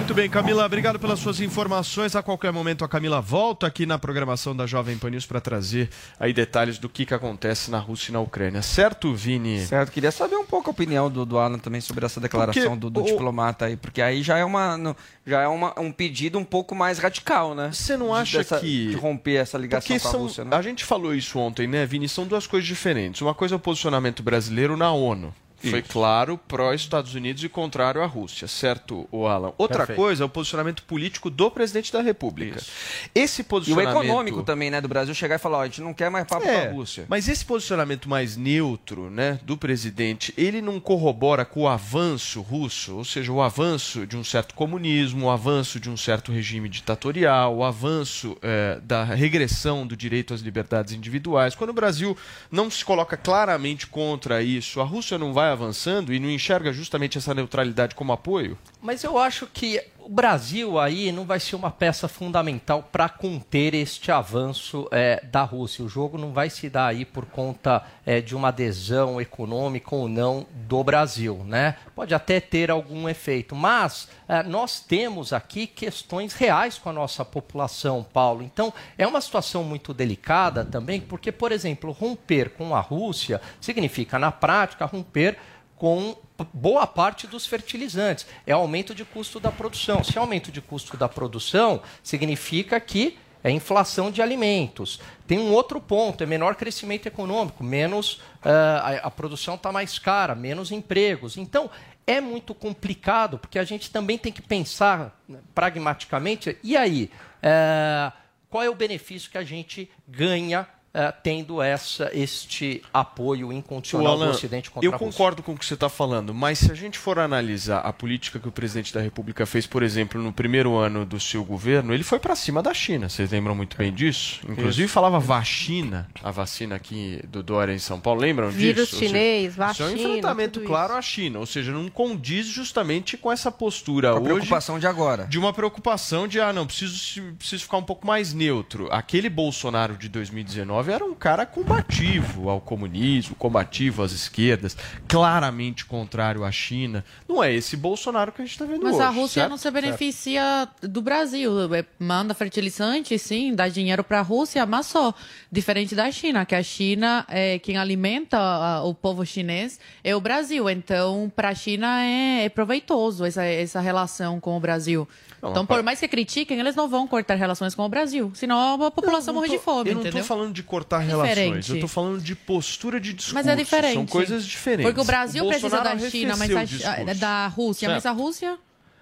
Muito bem, Camila, obrigado pelas suas informações. A qualquer momento a Camila volta aqui na programação da Jovem Pan News para trazer aí detalhes do que, que acontece na Rússia e na Ucrânia. Certo, Vini? Certo, queria saber um pouco a opinião do, do Alan também sobre essa declaração porque do, do o... diplomata aí, porque aí já é, uma, já é uma, um pedido um pouco mais radical, né? Você não acha Dessa, que... De romper essa ligação porque com a são... Rússia, né? A gente falou isso ontem, né, Vini? São duas coisas diferentes. Uma coisa é o posicionamento brasileiro na ONU. Foi claro pró-Estados Unidos e contrário à Rússia, certo, o Alan? Outra Perfeito. coisa é o posicionamento político do presidente da República. Isso. Esse posicionamento... E o econômico também, né, do Brasil chegar e falar, ó, a gente não quer mais papo é, com a Rússia. Mas esse posicionamento mais neutro, né, do presidente, ele não corrobora com o avanço russo, ou seja, o avanço de um certo comunismo, o avanço de um certo regime ditatorial, o avanço é, da regressão do direito às liberdades individuais. Quando o Brasil não se coloca claramente contra isso, a Rússia não vai avançando e não enxerga justamente essa neutralidade como apoio? Mas eu acho que o Brasil aí não vai ser uma peça fundamental para conter este avanço é, da Rússia. O jogo não vai se dar aí por conta é, de uma adesão econômica ou não do Brasil, né? Pode até ter algum efeito, mas é, nós temos aqui questões reais com a nossa população, Paulo. Então é uma situação muito delicada também, porque, por exemplo, romper com a Rússia significa, na prática, romper com boa parte dos fertilizantes. É aumento de custo da produção. Se é aumento de custo da produção, significa que é inflação de alimentos. Tem um outro ponto, é menor crescimento econômico, menos uh, a, a, produção está mais cara, menos empregos. Então, é muito complicado, porque a gente também tem que pensar né, pragmaticamente, e aí, uh, qual é o benefício que a gente ganha uh, tendo essa, este apoio incondicional Alan, do Ocidente contra eu a Rússia. Eu concordo com o que você está falando, mas se a gente for analisar a política que o presidente da República fez, por exemplo, no primeiro ano do seu governo, ele foi para cima da China. Vocês lembram muito bem disso? Inclusive Isso. falava vacina, a vacina aqui do Dória em São Paulo. Lembram Vírus disso? Vírus chinês, vacina. Isso é um enfrentamento claro à China, ou seja, não condiz justamente com essa postura a hoje. preocupação de agora. De uma preocupação de, ah, não, preciso, preciso ficar um pouco mais neutro. Aquele Bolsonaro de 2019 era um cara combativo ao comunismo, combativo às esquerdas, claramente contrário à China. Não é esse Bolsonaro que a gente está vendo Mas hoje. Mas a Rússia certo? não se beneficia certo. do Brasil. É, manda fertilizante, sim, dá dinheiro para a Rússia, mas só. Diferente da China, que a China, é, quem alimenta o povo chinês é o Brasil. Então, para a China é, é proveitoso essa, essa relação com o Brasil. Então, por mais que critiquem, eles não vão cortar relações com o Brasil. Senão a população não, não morre de fome, Eu não estou falando de cortar relações. Diferente. Eu estou falando de postura de discurso. Mas é diferente. São coisas diferentes. Porque o Brasil o precisa da China, mas a, da Rússia, certo. mas a Rússia...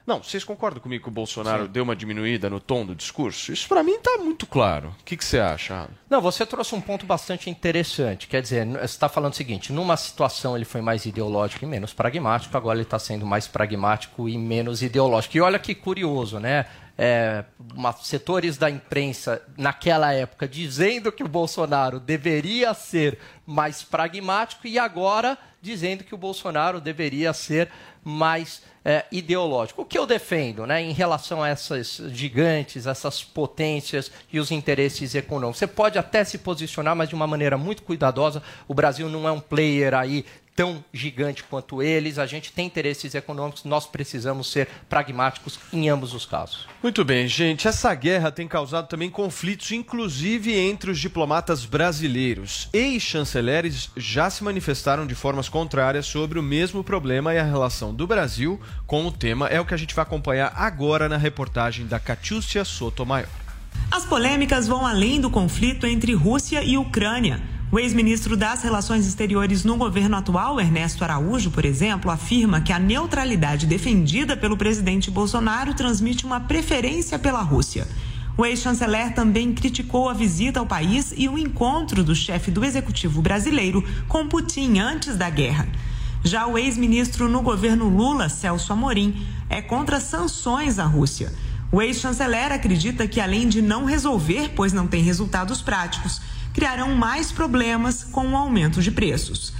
Não, vocês concordam comigo que o Bolsonaro Sim. deu uma diminuída no tom do discurso? Isso para mim está muito claro. O que, que você acha? Não, você trouxe um ponto bastante interessante. Quer dizer, você está falando o seguinte: numa situação ele foi mais ideológico e menos pragmático, agora ele está sendo mais pragmático e menos ideológico. E olha que curioso, né? É, uma, setores da imprensa naquela época dizendo que o Bolsonaro deveria ser mais pragmático e agora dizendo que o Bolsonaro deveria ser mais é, ideológico. O que eu defendo né, em relação a essas gigantes, essas potências e os interesses econômicos? Você pode até se posicionar, mas de uma maneira muito cuidadosa. O Brasil não é um player aí tão gigante quanto eles, a gente tem interesses econômicos, nós precisamos ser pragmáticos em ambos os casos. Muito bem, gente. Essa guerra tem causado também conflitos, inclusive entre os diplomatas brasileiros. Ex-chanceleres já se manifestaram de formas contrárias sobre o mesmo problema e a relação do Brasil com o tema. É o que a gente vai acompanhar agora na reportagem da Catiúcia Sotomayor. As polêmicas vão além do conflito entre Rússia e Ucrânia. O ex-ministro das Relações Exteriores no governo atual, Ernesto Araújo, por exemplo, afirma que a neutralidade defendida pelo presidente Bolsonaro transmite uma preferência pela Rússia. O ex-chanceler também criticou a visita ao país e o encontro do chefe do executivo brasileiro com Putin antes da guerra. Já o ex-ministro no governo Lula, Celso Amorim, é contra sanções à Rússia. O ex-chanceler acredita que, além de não resolver, pois não tem resultados práticos, criarão mais problemas com o aumento de preços.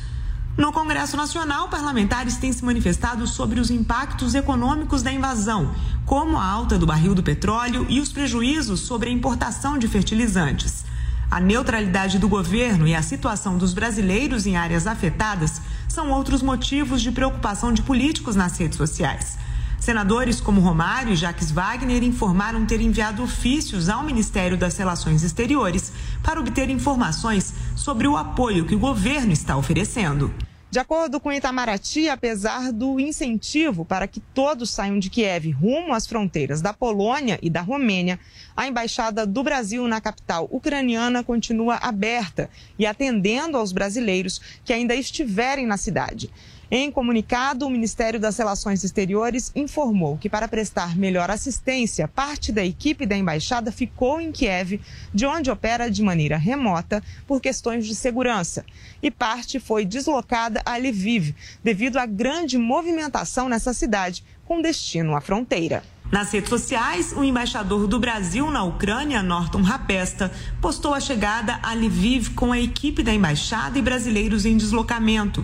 No Congresso Nacional, parlamentares têm se manifestado sobre os impactos econômicos da invasão, como a alta do barril do petróleo e os prejuízos sobre a importação de fertilizantes. A neutralidade do governo e a situação dos brasileiros em áreas afetadas são outros motivos de preocupação de políticos nas redes sociais. Senadores como Romário e Jacques Wagner informaram ter enviado ofícios ao Ministério das Relações Exteriores para obter informações sobre o apoio que o governo está oferecendo. De acordo com Itamaraty, apesar do incentivo para que todos saiam de Kiev rumo às fronteiras da Polônia e da Romênia, a embaixada do Brasil na capital ucraniana continua aberta e atendendo aos brasileiros que ainda estiverem na cidade. Em comunicado, o Ministério das Relações Exteriores informou que, para prestar melhor assistência, parte da equipe da embaixada ficou em Kiev, de onde opera de maneira remota por questões de segurança, e parte foi deslocada a Lviv, devido à grande movimentação nessa cidade, com destino à fronteira. Nas redes sociais, o embaixador do Brasil na Ucrânia, Norton Rapesta, postou a chegada a Lviv com a equipe da embaixada e brasileiros em deslocamento.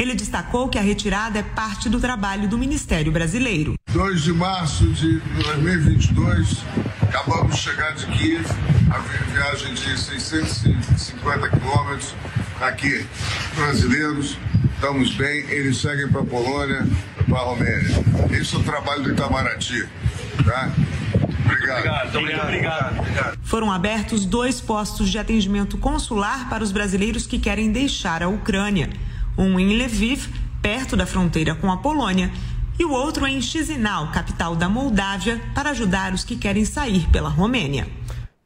Ele destacou que a retirada é parte do trabalho do Ministério Brasileiro. 2 de março de 2022, acabamos de chegar de Kiev, a viagem de 650 quilômetros aqui. Brasileiros, estamos bem, eles seguem para a Polônia, para a Romênia. Esse é o trabalho do Itamaraty, tá? Obrigado. Obrigado, obrigado, obrigado. Foram abertos dois postos de atendimento consular para os brasileiros que querem deixar a Ucrânia. Um em Lviv, perto da fronteira com a Polônia, e o outro em Chisinau, capital da Moldávia, para ajudar os que querem sair pela Romênia.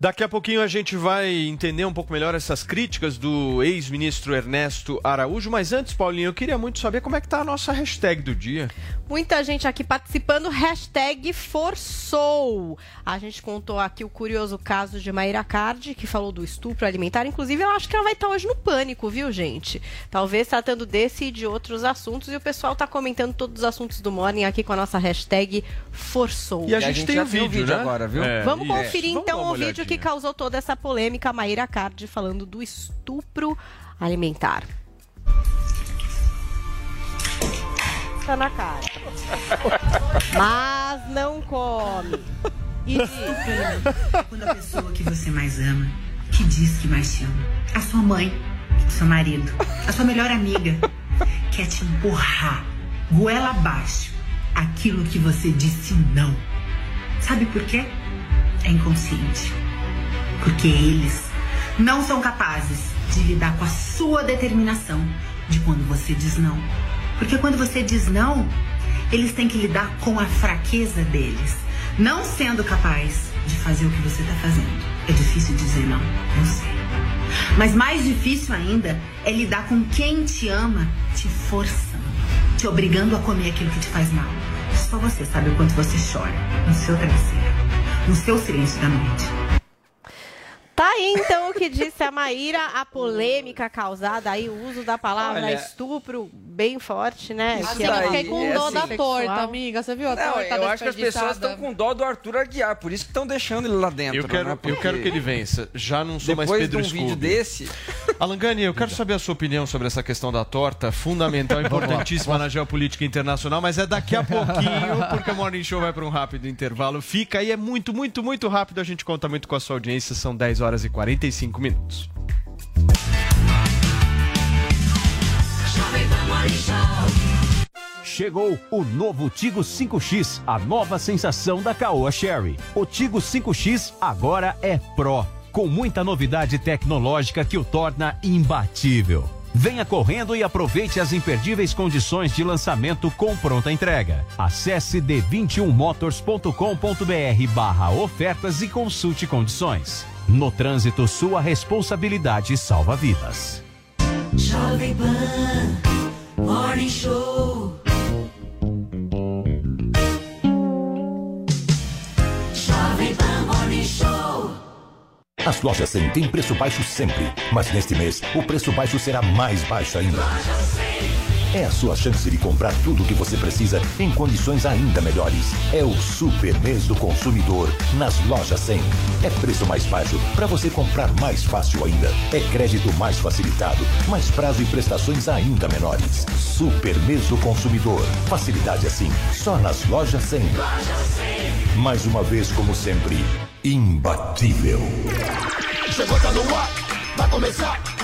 Daqui a pouquinho a gente vai entender um pouco melhor essas críticas do ex-ministro Ernesto Araújo, mas antes, Paulinho, eu queria muito saber como é que tá a nossa hashtag do dia. Muita gente aqui participando, hashtag forçou. A gente contou aqui o curioso caso de Maíra Cardi, que falou do estupro alimentar. Inclusive, eu acho que ela vai estar hoje no pânico, viu, gente? Talvez tratando desse e de outros assuntos. E o pessoal tá comentando todos os assuntos do Morning aqui com a nossa hashtag forçou. E a, e gente, a gente, tem o vídeo, vídeo né? agora, viu? É, Vamos conferir, então, o vídeo que causou toda essa polêmica, Maíra Cardi falando do estupro alimentar. Tá na cara. Mas não come. E Quando a pessoa que você mais ama, que diz que mais te ama, a sua mãe, seu marido, a sua melhor amiga, quer te empurrar, goela abaixo, aquilo que você disse não. Sabe por quê? É inconsciente porque eles não são capazes de lidar com a sua determinação de quando você diz não. Porque quando você diz não, eles têm que lidar com a fraqueza deles, não sendo capaz de fazer o que você está fazendo. É difícil dizer não, eu sei. Mas mais difícil ainda é lidar com quem te ama te forçando, te obrigando a comer aquilo que te faz mal. Só você sabe o quanto você chora no seu travesseiro, no seu silêncio da noite. Tá aí então o que disse a Maíra, a polêmica causada aí, o uso da palavra Olha, estupro bem forte, né? Assim, que eu fiquei com dó assim, da torta, amiga. Você viu a não, torta Eu acho que as pessoas estão com dó do Arthur Aguiar, por isso que estão deixando ele lá dentro. Eu quero, né? eu quero que ele vença. Já não sou Depois mais Pedro de um Scooby. vídeo desse... Alangani, eu quero saber a sua opinião sobre essa questão da torta, fundamental, importantíssima na geopolítica internacional, mas é daqui a pouquinho, porque o Morning Show vai para um rápido intervalo. Fica aí, é muito, muito, muito rápido, a gente conta muito com a sua audiência, são 10 horas e 45 minutos. Chegou o novo Tigo 5X, a nova sensação da Caoa Sherry. O Tigo 5X agora é Pro, com muita novidade tecnológica que o torna imbatível. Venha correndo e aproveite as imperdíveis condições de lançamento com pronta entrega. Acesse d21motors.com.br barra ofertas e consulte condições. No trânsito, sua responsabilidade salva vidas. Jovem Pan, Morning Show. Jovem Pan Morning Show. As lojas 100 têm preço baixo sempre, mas neste mês o preço baixo será mais baixo ainda. É a sua chance de comprar tudo o que você precisa em condições ainda melhores. É o super mês do consumidor nas lojas 100. É preço mais baixo para você comprar mais fácil ainda. É crédito mais facilitado, mais prazo e prestações ainda menores. Super mês do consumidor. Facilidade assim, só nas lojas 100. Mais uma vez, como sempre, imbatível. Chegou, tá no ar, vai começar.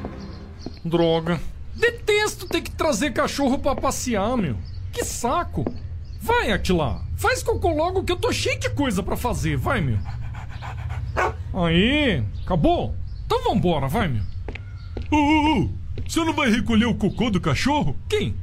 Droga. Detesto ter que trazer cachorro pra passear, meu. Que saco. Vai, Atila. Faz cocô logo que eu tô cheio de coisa pra fazer. Vai, meu. Aí, acabou? Então vambora, vai, meu. Ô, ô, ô, você não vai recolher o cocô do cachorro? Quem?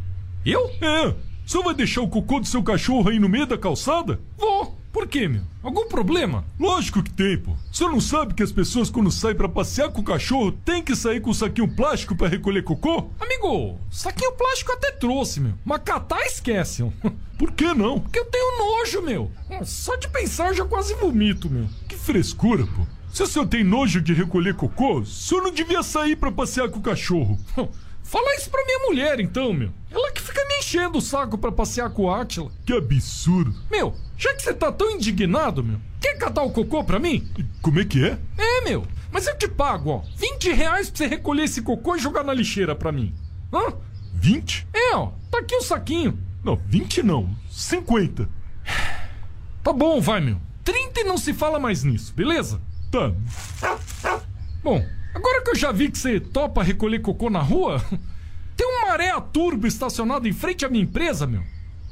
Eu? É. Você vai deixar o cocô do seu cachorro aí no meio da calçada? Vou. Por quê, meu? Algum problema? Lógico que tem, pô. Você não sabe que as pessoas quando saem pra passear com o cachorro tem que sair com um saquinho plástico pra recolher cocô? Amigo, saquinho plástico até trouxe, meu. Mas catar esquece. Por que não? Porque eu tenho nojo, meu. Só de pensar eu já quase vomito, meu. Que frescura, pô. Se o senhor tem nojo de recolher cocô, o senhor não devia sair pra passear com o cachorro. Fala isso pra minha mulher, então, meu. Ela que fica me enchendo o saco pra passear com o Átila. Que absurdo. Meu, já que você tá tão indignado, meu, quer catar o cocô pra mim? Como é que é? É, meu. Mas eu te pago, ó. 20 reais pra você recolher esse cocô e jogar na lixeira pra mim. Hã? 20? É, ó. Tá aqui o saquinho. Não, 20 não. 50. Tá bom, vai, meu. 30 e não se fala mais nisso, beleza? Tá. Bom, agora que eu já vi que você topa recolher cocô na rua, tem um maré turbo estacionado em frente à minha empresa, meu.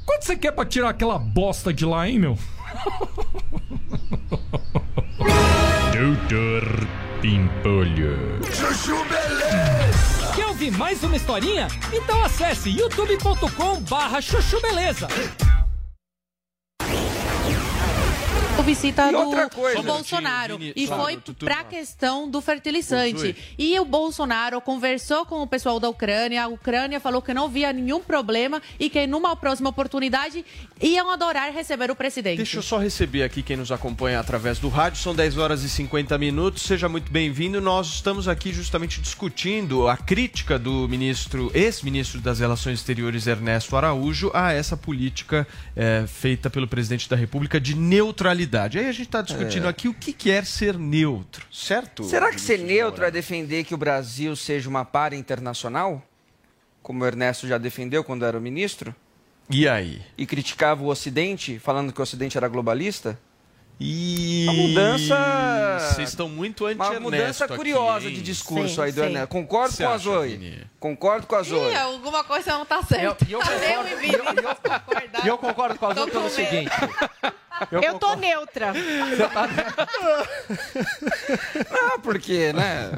Quanto você quer pra tirar aquela bosta de lá, hein, meu? Doutor Pimpolho. Chuchu Beleza! Quer ouvir mais uma historinha? Então acesse youtube.com barra chuchu beleza. Visita E do, coisa. Bolsonaro. E foi para a questão do fertilizante. E o Bolsonaro conversou com o pessoal da Ucrânia. A Ucrânia falou que não via nenhum problema e que numa próxima oportunidade iam adorar receber o presidente. Deixa eu só receber aqui quem nos acompanha através do rádio. São 10 horas e 50 minutos. Seja muito bem-vindo. Nós estamos aqui justamente discutindo a crítica do ministro, ex-ministro das Relações Exteriores, Ernesto Araújo, a essa política eh, feita pelo presidente da República de neutralidade. Aí a gente está discutindo É. aqui o que quer ser neutro, certo? Será que ser neutro é defender que o Brasil seja uma para internacional? Como o Ernesto já defendeu quando era o ministro? E aí? E criticava o Ocidente, falando que o Ocidente era globalista? E Uma mudança. Vocês estão muito Uma anti-Ernesto mudança aqui, curiosa hein? de discurso Sim, aí do. Ernesto. Concordo Você com a Zoe. Concordo com a Zoe. Alguma coisa não tá certa. E eu, Eu e Vini concordar. e eu concordo com a Zoe pelo seguinte. Eu, tô neutra. Ah, porque, né?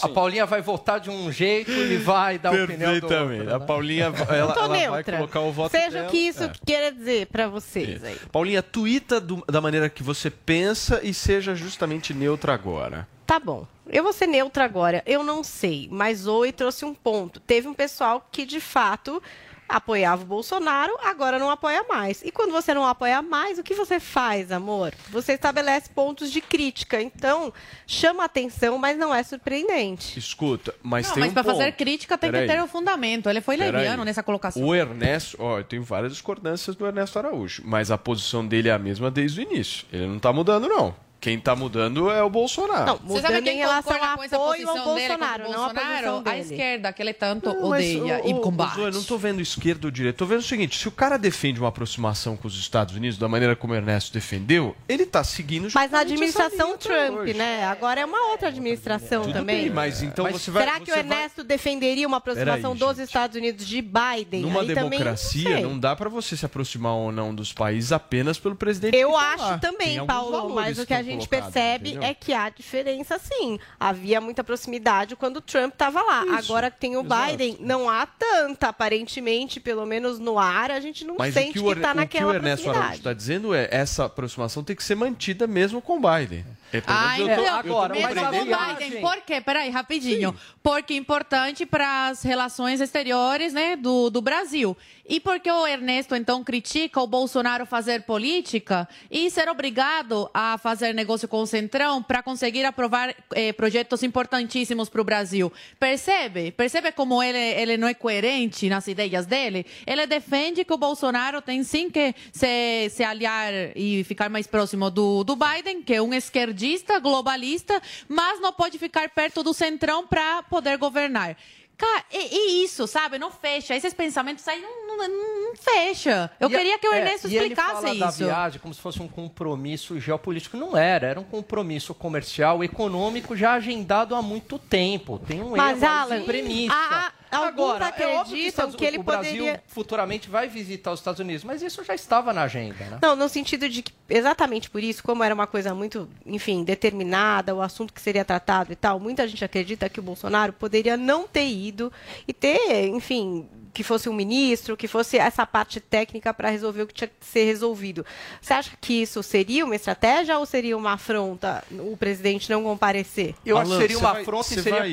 A Paulinha vai votar de um jeito e vai dar a opinião do outro. A né? Paulinha Eu ela, tô ela vai colocar o voto Seja dela. o que isso É. queira dizer pra vocês aí. Paulinha, tuita do- da maneira que você pensa e seja justamente neutra agora. Tá bom. Eu vou ser neutra agora. Eu não sei, mas Zoe trouxe um ponto. Teve um pessoal que, de fato, apoiava o Bolsonaro, agora não apoia mais. E quando você não apoia mais, o que você faz, amor? Você estabelece pontos de crítica. Então, chama atenção, mas não é surpreendente. Escuta, mas Não, tem mas um para fazer crítica tem Peraí. que ter o fundamento. Ele foi leviano nessa colocação. O Ernesto, ó, eu tenho várias discordâncias do Ernesto Araújo, mas a posição dele é a mesma desde o início. Ele não tá mudando, não. Quem tá mudando é o Bolsonaro. Não, Você sabe quem em relação essa apoio ao dele o Bolsonaro, não a Bolsonaro? posição A dele. esquerda, que ele tanto Não, mas, odeia e combate. Zoe, eu não tô vendo esquerda ou direita. Tô vendo o seguinte: se o cara defende uma aproximação com os Estados Unidos da maneira como o Ernesto defendeu, ele tá seguindo Mas na administração Trump, né? Agora é uma outra administração Tudo também. bem, mas então você vai. Será que o você vai- Ernesto defenderia uma aproximação Peraí, dos Estados Unidos de Biden? Numa Aí também democracia, sei. não dá pra você se aproximar ou não dos países apenas pelo presidente. Eu tá acho também, Paulo, mas o que a estão gente percebe entendeu? é que há diferença sim. Havia muita proximidade quando o Trump estava lá. Isso, Agora que tem o exato. Biden, não há tanta, aparentemente, pelo menos no ar, a gente não Mas sente que está Erne- o, que o naquela Ernesto Araújo proximidade. está dizendo é essa aproximação tem que ser mantida mesmo com o Biden. É, Ah, eu tô- eu tô agora, mas compreendendo. o Biden. Por quê? Peraí, rapidinho. Porque é importante para as relações exteriores né, do, do Brasil. E porque o Ernesto, então, critica o Bolsonaro fazer política e ser obrigado a fazer negócio com o Centrão para conseguir aprovar eh, projetos importantíssimos para o Brasil. Percebe? Percebe como ele, ele não é coerente nas ideias dele? Ele defende que o Bolsonaro tem sim que se, se aliar e ficar mais próximo do, do Biden, que é um esquerdista, globalista, mas não pode ficar perto do Centrão para poder governar. Cara, e, e, isso, sabe? Não fecha. Esses pensamentos aí não, não, não fecha. Eu e, queria que o Ernesto é, explicasse e ele fala isso. da viagem como se fosse um compromisso geopolítico. Não era. Era um compromisso comercial, econômico já agendado há muito tempo. Tem um Mas, erro Alan, de premissa. a- a- Agora, é óbvio acreditam Estados- que ele o Brasil poderia- futuramente vai visitar os Estados Unidos, mas isso já estava na agenda, né? Não, no sentido de que, exatamente por isso, como era uma coisa muito, enfim, determinada, o assunto que seria tratado e tal, muita gente acredita que o Bolsonaro poderia não ter ido e ter, enfim, que fosse um ministro, que fosse essa parte técnica para resolver o que tinha que ser resolvido. Você acha que isso seria uma estratégia ou seria uma afronta o presidente não comparecer? Alan, você vai- você vai-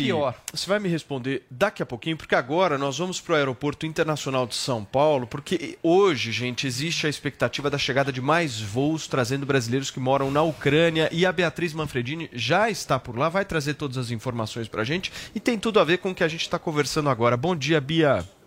Você vai me responder daqui a pouquinho, porque agora nós vamos para o Aeroporto Internacional de São Paulo, porque hoje, gente, existe a expectativa da chegada de mais voos trazendo brasileiros que moram na Ucrânia e a Beatriz Manfredini já está por lá, vai trazer todas as informações para a gente e tem tudo a ver com o que a gente está conversando agora. Bom dia, Bia.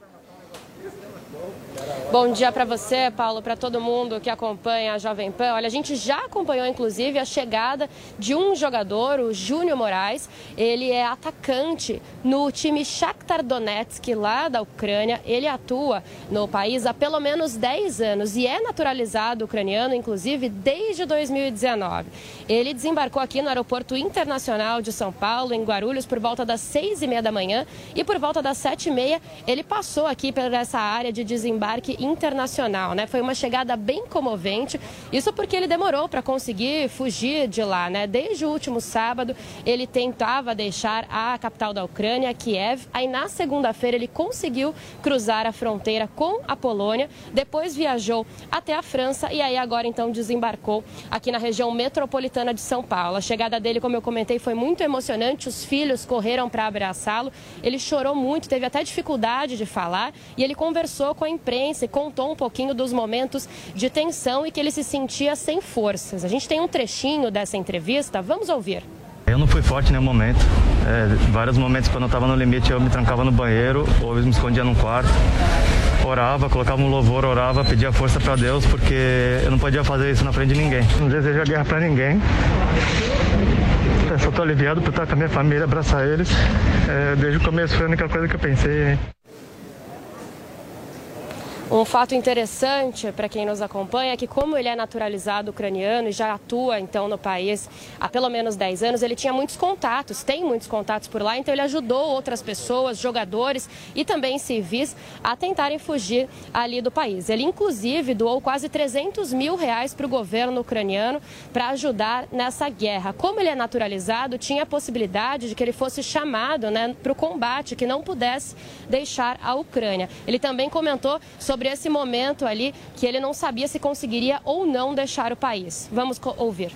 Bom dia para você, Paulo, para todo mundo que acompanha a Jovem Pan. Olha, a gente já acompanhou, inclusive, a chegada de um jogador, o Júnior Moraes. Ele é atacante no time Shakhtar Donetsk, lá da Ucrânia. Ele atua no país há pelo menos 10 anos e é naturalizado ucraniano, inclusive, desde 2019. Ele desembarcou aqui no Aeroporto Internacional de São Paulo, em Guarulhos, por volta das 6 e meia da manhã e por volta das 7 e meia ele passou aqui por essa área de desembarque internacional, né? Foi uma chegada bem comovente, isso porque ele demorou para conseguir fugir de lá, né? Desde o último sábado, ele tentava deixar a capital da Ucrânia, Kiev, aí na segunda-feira ele conseguiu cruzar a fronteira com a Polônia, depois viajou até a França e aí agora então desembarcou aqui na região metropolitana de São Paulo. A chegada dele, como eu comentei, foi muito emocionante, os filhos correram para abraçá-lo, ele chorou muito, teve até dificuldade de falar e ele conversou com a imprensa contou um pouquinho dos momentos de tensão e que ele se sentia sem forças. A gente tem um trechinho dessa entrevista, vamos ouvir. Eu não fui forte em nenhum momento. É, vários momentos quando eu estava no limite eu me trancava no banheiro ou eu me escondia num quarto. Orava, colocava um louvor, orava, pedia força para Deus porque eu não podia fazer isso na frente de ninguém. Não desejo a guerra para ninguém. Eu só tô aliviado por estar com a minha família, abraçar eles. É, desde o começo foi a única coisa que eu pensei. Um fato interessante para quem nos acompanha é que, como ele é naturalizado ucraniano e já atua então no país há pelo menos 10 anos, ele tinha muitos contatos, tem muitos contatos por lá, então ele ajudou outras pessoas, jogadores e também civis a tentarem fugir ali do país. Ele, inclusive, doou quase 300 mil reais para o governo ucraniano para ajudar nessa guerra. Como ele é naturalizado, tinha a possibilidade de que ele fosse chamado né, para o combate, que não pudesse deixar a Ucrânia. Ele também comentou sobre esse momento ali que ele não sabia se conseguiria ou não deixar o país. Vamos ouvir.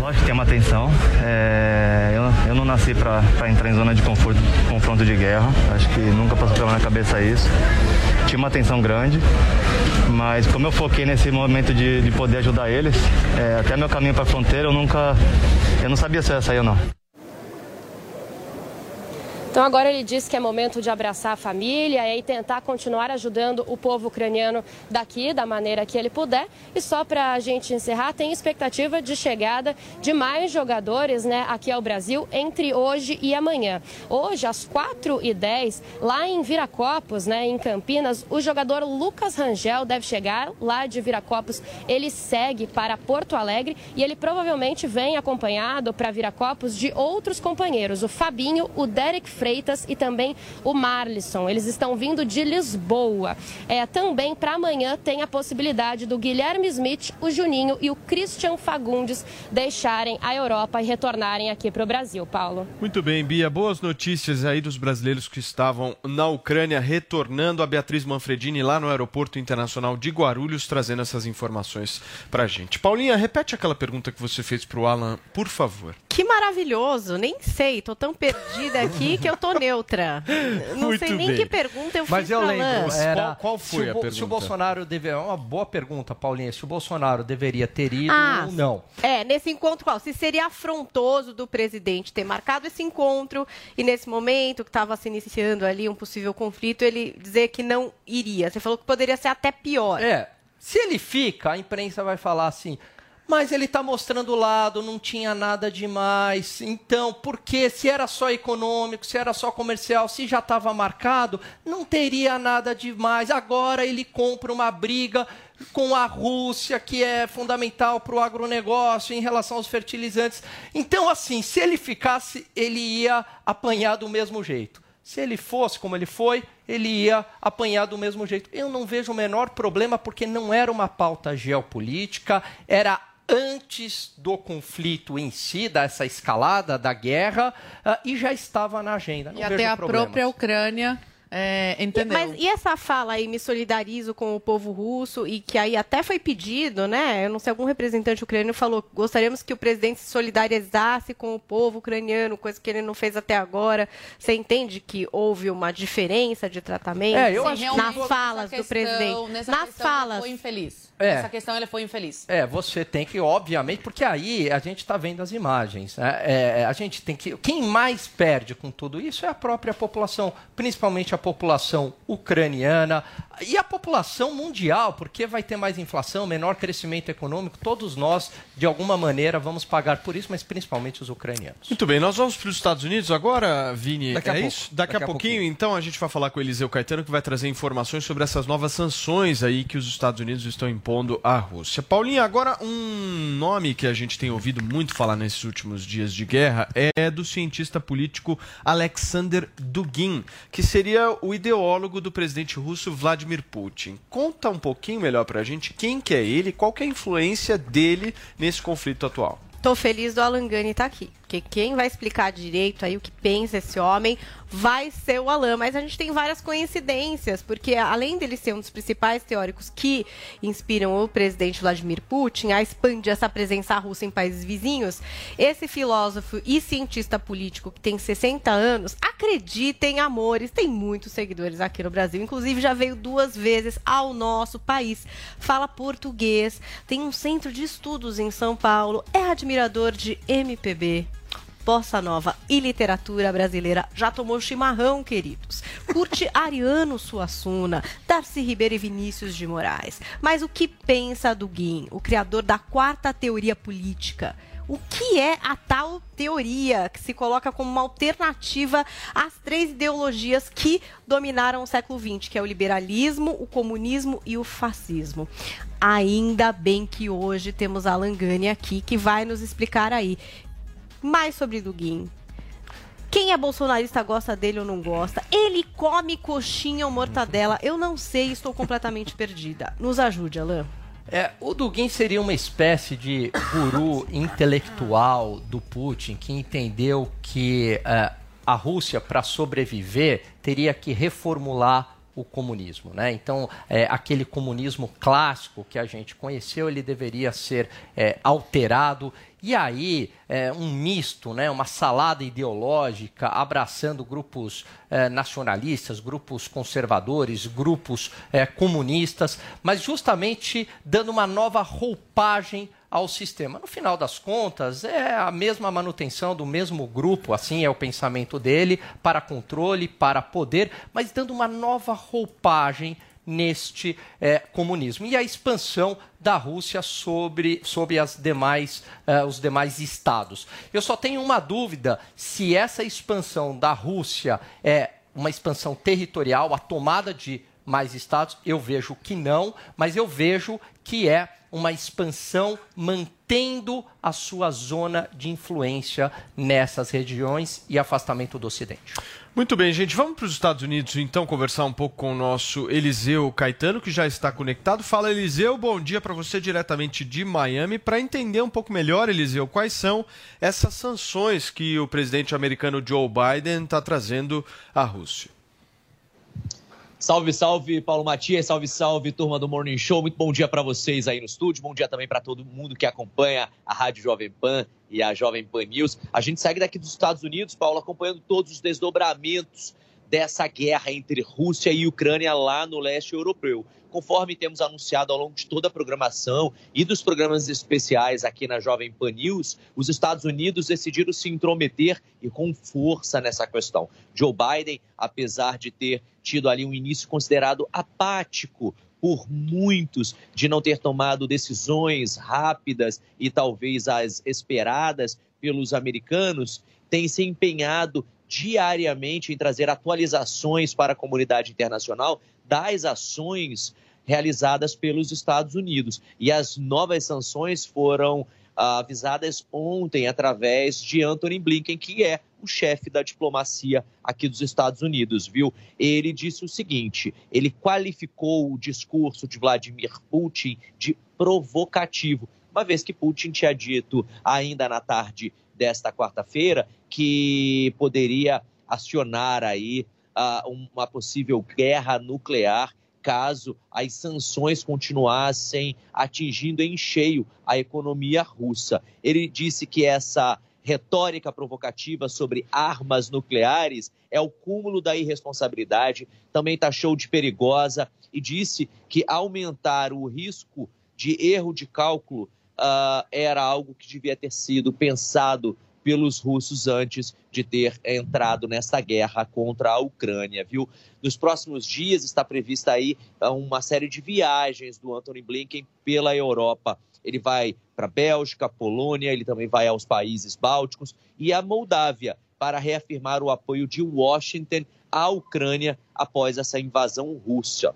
Lógico que tem uma tensão. É, eu, eu não nasci para entrar em zona de conforto, confronto de guerra. Acho que nunca passou pela minha cabeça isso. Tinha uma tensão grande, mas como eu foquei nesse momento de, de poder ajudar eles, é, até meu caminho para a fronteira, eu nunca. Eu não sabia se eu ia sair ou não. Então agora ele diz que é momento de abraçar a família e tentar continuar ajudando o povo ucraniano daqui da maneira que ele puder. E só para a gente encerrar, tem expectativa de chegada de mais jogadores né, aqui ao Brasil entre hoje e amanhã. Hoje, às 4h10, lá em Viracopos, né, em Campinas, o jogador Lucas Rangel deve chegar lá de Viracopos. Ele segue para Porto Alegre e ele provavelmente vem acompanhado para Viracopos de outros companheiros, o Fabinho, o Derek Freitas e também o Marlisson. Eles estão vindo de Lisboa. É, também para amanhã tem a possibilidade do Guilherme Smith, o Juninho e o Christian Fagundes deixarem a Europa e retornarem aqui para o Brasil. Paulo. Muito bem, Bia. Boas notícias aí dos brasileiros que estavam na Ucrânia retornando. A Beatriz Manfredini lá no Aeroporto Internacional de Guarulhos trazendo essas informações pra gente. Paulinha, repete aquela pergunta que você fez pro Alan, por favor. Que maravilhoso, nem sei, tô tão perdida aqui que eu tô neutra. Não Muito sei nem bem. que pergunta eu fiz Mas eu lembro, era, Qual- qual foi o, a pergunta? Se o Bolsonaro deveria... É uma boa pergunta, Paulinha. Se o Bolsonaro deveria ter ido Ah, ou não. É, nesse encontro qual? Se seria afrontoso do presidente ter marcado esse encontro e nesse momento que estava se iniciando ali um possível conflito, ele dizer que não iria. Você falou que poderia ser até pior. É, se ele fica, a imprensa vai falar assim... Mas ele está mostrando o lado, não tinha nada demais. Então, por que? Se era só econômico, se era só comercial, se já estava marcado, não teria nada demais. Agora ele compra uma briga com a Rússia, que é fundamental para o agronegócio em relação aos fertilizantes. Então, assim, se ele ficasse, ele ia apanhar do mesmo jeito. Se ele fosse como ele foi, ele ia apanhar do mesmo jeito. Eu não vejo o menor problema, porque não era uma pauta geopolítica, era antes do conflito em si, dessa escalada da guerra, ah, e já estava na agenda. Não E até a problemas. própria Ucrânia é, entendeu. Mas e essa fala aí, me solidarizo com o povo russo, e que aí até foi pedido, né? Eu não sei, algum representante ucraniano falou gostaríamos que o presidente se solidarizasse com o povo ucraniano, coisa que ele não fez até agora. Você entende que houve uma diferença de tratamento É, eu Sim, acho que- realmente, nas falas do presidente? Nas falas. foi infeliz. É. Nessa questão ele foi infeliz. É, você tem que, obviamente, porque aí a gente está vendo as imagens. né? É, a gente tem que. Quem mais perde com tudo isso é a própria população, principalmente a população ucraniana e a população mundial, porque vai ter mais inflação, menor crescimento econômico. Todos nós, de alguma maneira, vamos pagar por isso, mas principalmente os ucranianos. Muito bem, nós vamos para os Estados Unidos agora, Vini. Daqui a é pouco. isso? Daqui, Daqui a a pouquinho, pouquinho. então, a gente vai falar com o Eliseu Caetano, que vai trazer informações sobre essas novas sanções aí que os Estados Unidos estão impondo à Rússia. Paulinha, agora um nome que a gente tem ouvido muito falar nesses últimos dias de guerra é do cientista político Alexander Dugin, que seria o ideólogo do presidente russo Vladimir Putin. Conta um pouquinho melhor pra gente quem que é ele, qual que é a influência dele nesse conflito atual. Tô feliz do Alan Gani estar aqui, porque quem vai explicar direito aí o que pensa esse homem vai ser o Alan, mas a gente tem várias coincidências, porque além dele ser um dos principais teóricos que inspiram o presidente Vladimir Putin a expandir essa presença russa em países vizinhos, esse filósofo e cientista político que tem 60 anos, acreditem, amores, tem muitos seguidores aqui no Brasil, inclusive já veio duas vezes ao nosso país, fala português, tem um centro de estudos em São Paulo, é admirador de MPB, bossa nova e literatura brasileira. Já tomou chimarrão, queridos. Curte Ariano Suassuna, Darcy Ribeiro e Vinícius de Moraes. Mas o que pensa do Guin, o criador da quarta teoria política? O que é a tal teoria que se coloca como uma alternativa às três ideologias que dominaram o século XX, que é o liberalismo, o comunismo e o fascismo? Ainda bem que hoje temos a Langani aqui, que vai nos explicar aí mais sobre Dugin. Quem é bolsonarista gosta dele ou não gosta? Ele come coxinha ou mortadela? Eu não sei, estou completamente perdida. Nos ajude, Alain. É, o Dugin seria uma espécie de guru intelectual do Putin que entendeu que é, a Rússia, para sobreviver, teria que reformular o comunismo, né? Então, é, aquele comunismo clássico que a gente conheceu, ele deveria ser é, alterado e aí é, um misto, né? Uma salada ideológica abraçando grupos é, nacionalistas, grupos conservadores, grupos é, comunistas, mas justamente dando uma nova roupagem ao sistema. No final das contas, é a mesma manutenção do mesmo grupo, assim é o pensamento dele, para controle, para poder, mas dando uma nova roupagem neste eh, comunismo e a expansão da Rússia sobre, sobre as demais, eh, os demais estados. Eu só tenho uma dúvida se essa expansão da Rússia é uma expansão territorial, a tomada de mais estados, eu vejo que não, mas eu vejo que é uma expansão mantendo a sua zona de influência nessas regiões e afastamento do Ocidente. Muito bem, gente. Vamos para os Estados Unidos então conversar um pouco com o nosso Eliseu Caetano, que já está conectado. Fala, Eliseu. Bom dia para você diretamente de Miami. Para entender um pouco melhor, Eliseu, quais são essas sanções que o presidente americano Joe Biden está trazendo à Rússia? Salve, salve, Paulo Matias, salve, salve, turma do Morning Show. Muito bom dia para vocês aí no estúdio, bom dia também para todo mundo que acompanha a Rádio Jovem Pan e a Jovem Pan News. A gente segue daqui dos Estados Unidos, Paulo, acompanhando todos os desdobramentos dessa guerra entre Rússia e Ucrânia lá no leste europeu. Conforme temos anunciado ao longo de toda a programação e dos programas especiais aqui na Jovem Pan News, os Estados Unidos decidiram se intrometer e com força nessa questão. Joe Biden, apesar de ter tido ali um início considerado apático por muitos de não ter tomado decisões rápidas e talvez as esperadas pelos americanos, tem se empenhado diariamente em trazer atualizações para a comunidade internacional das ações realizadas pelos Estados Unidos. E as novas sanções foram ah, avisadas ontem através de Anthony Blinken, que é o chefe da diplomacia aqui dos Estados Unidos, viu? Ele disse o seguinte: ele qualificou o discurso de Vladimir Putin de provocativo, uma vez que Putin tinha dito ainda na tarde desta quarta-feira que poderia acionar aí uma possível guerra nuclear caso as sanções continuassem atingindo em cheio a economia russa. Ele disse que essa retórica provocativa sobre armas nucleares é o cúmulo da irresponsabilidade, também taxou de perigosa e disse que aumentar o risco de erro de cálculo uh, era algo que devia ter sido pensado pelos russos antes de ter entrado nessa guerra contra a Ucrânia, viu? Nos próximos dias está prevista aí ah, uma série de viagens do Anthony Blinken pela Europa. Ele vai para a Bélgica, Polônia, ele também vai aos países bálticos e à Moldávia para reafirmar o apoio de Washington à Ucrânia após essa invasão russa.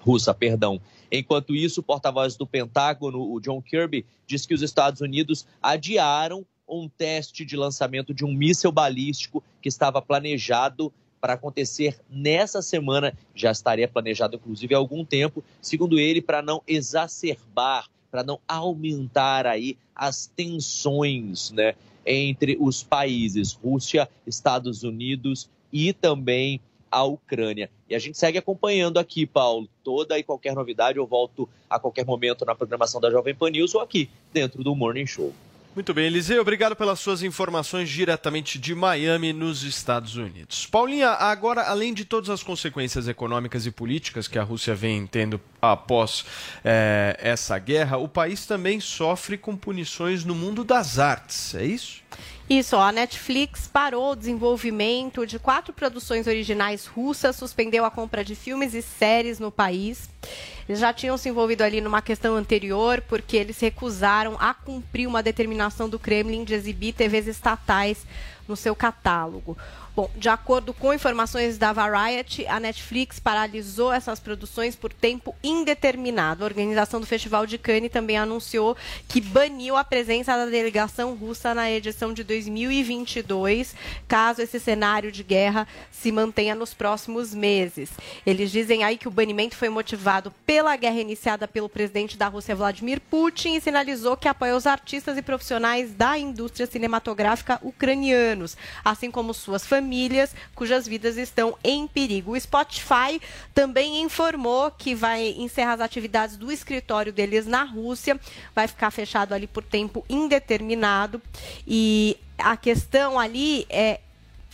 Russa, perdão. Enquanto isso, o porta-voz do Pentágono, o John Kirby, diz que os Estados Unidos adiaram um teste de lançamento de um míssil balístico que estava planejado para acontecer nessa semana, já estaria planejado inclusive há algum tempo, segundo ele, para não exacerbar, para não aumentar aí as tensões, né, entre os países Rússia, Estados Unidos e também a Ucrânia. E a gente segue acompanhando aqui, Paulo. Toda e qualquer novidade eu volto a qualquer momento na programação da Jovem Pan News ou aqui dentro do Morning Show. Muito bem, Eliseu, obrigado pelas suas informações diretamente de Miami, nos Estados Unidos. Paulinha, agora, além de todas as consequências econômicas e políticas que a Rússia vem tendo após é, essa guerra, o país também sofre com punições no mundo das artes, é isso? Isso, a Netflix parou o desenvolvimento de quatro produções originais russas, suspendeu a compra de filmes e séries no país. Eles já tinham se envolvido ali numa questão anterior, porque eles recusaram a cumprir uma determinação do Kremlin de exibir TVs estatais no seu catálogo. Bom, de acordo com informações da Variety, a Netflix paralisou essas produções por tempo indeterminado. A organização do Festival de Cannes também anunciou que baniu a presença da delegação russa na edição de 2022, caso esse cenário de guerra se mantenha nos próximos meses. Eles dizem aí que o banimento foi motivado pela guerra iniciada pelo presidente da Rússia, Vladimir Putin, e sinalizou que apoia os artistas e profissionais da indústria cinematográfica ucranianos, assim como suas famílias famílias cujas vidas estão em perigo. O Spotify também informou que vai encerrar as atividades do escritório deles na Rússia, vai ficar fechado ali por tempo indeterminado. E a questão ali é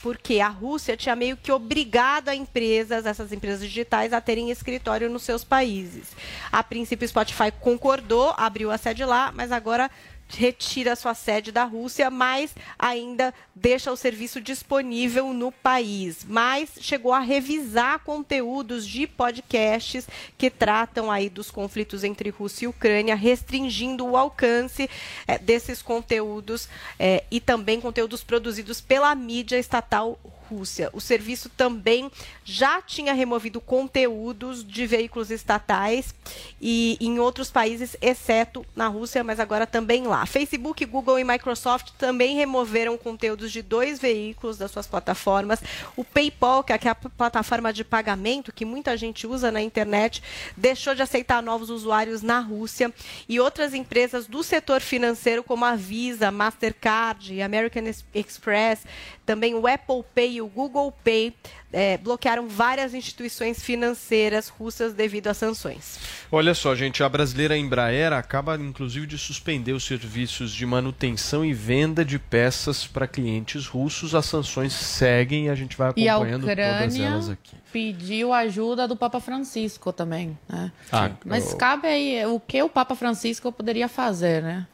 porque a Rússia tinha meio que obrigado a empresas, essas empresas digitais, a terem escritório nos seus países. A princípio, o Spotify concordou, abriu a sede lá, mas agora retira sua sede da Rússia, mas ainda deixa o serviço disponível no país. Mas chegou a revisar conteúdos de podcasts que tratam aí dos conflitos entre Rússia e Ucrânia, restringindo o alcance é, desses conteúdos é, e também conteúdos produzidos pela mídia estatal Rússia. O serviço também já tinha removido conteúdos de veículos estatais e em outros países, exceto na Rússia, mas agora também lá. Facebook, Google e Microsoft também removeram conteúdos de dois veículos das suas plataformas. O PayPal, que é a plataforma de pagamento que muita gente usa na internet, deixou de aceitar novos usuários na Rússia e outras empresas do setor financeiro como a Visa, Mastercard e American Express, também o Apple Pay e o Google Pay é, bloquearam várias instituições financeiras russas devido às sanções. Olha só, gente, a brasileira Embraer acaba inclusive de suspender os serviços de manutenção e venda de peças para clientes russos. As sanções seguem e a gente vai acompanhando e a Ucrânia todas elas aqui. Pediu ajuda do Papa Francisco também, né? Ah, Mas eu... cabe aí o que o Papa Francisco poderia fazer, né?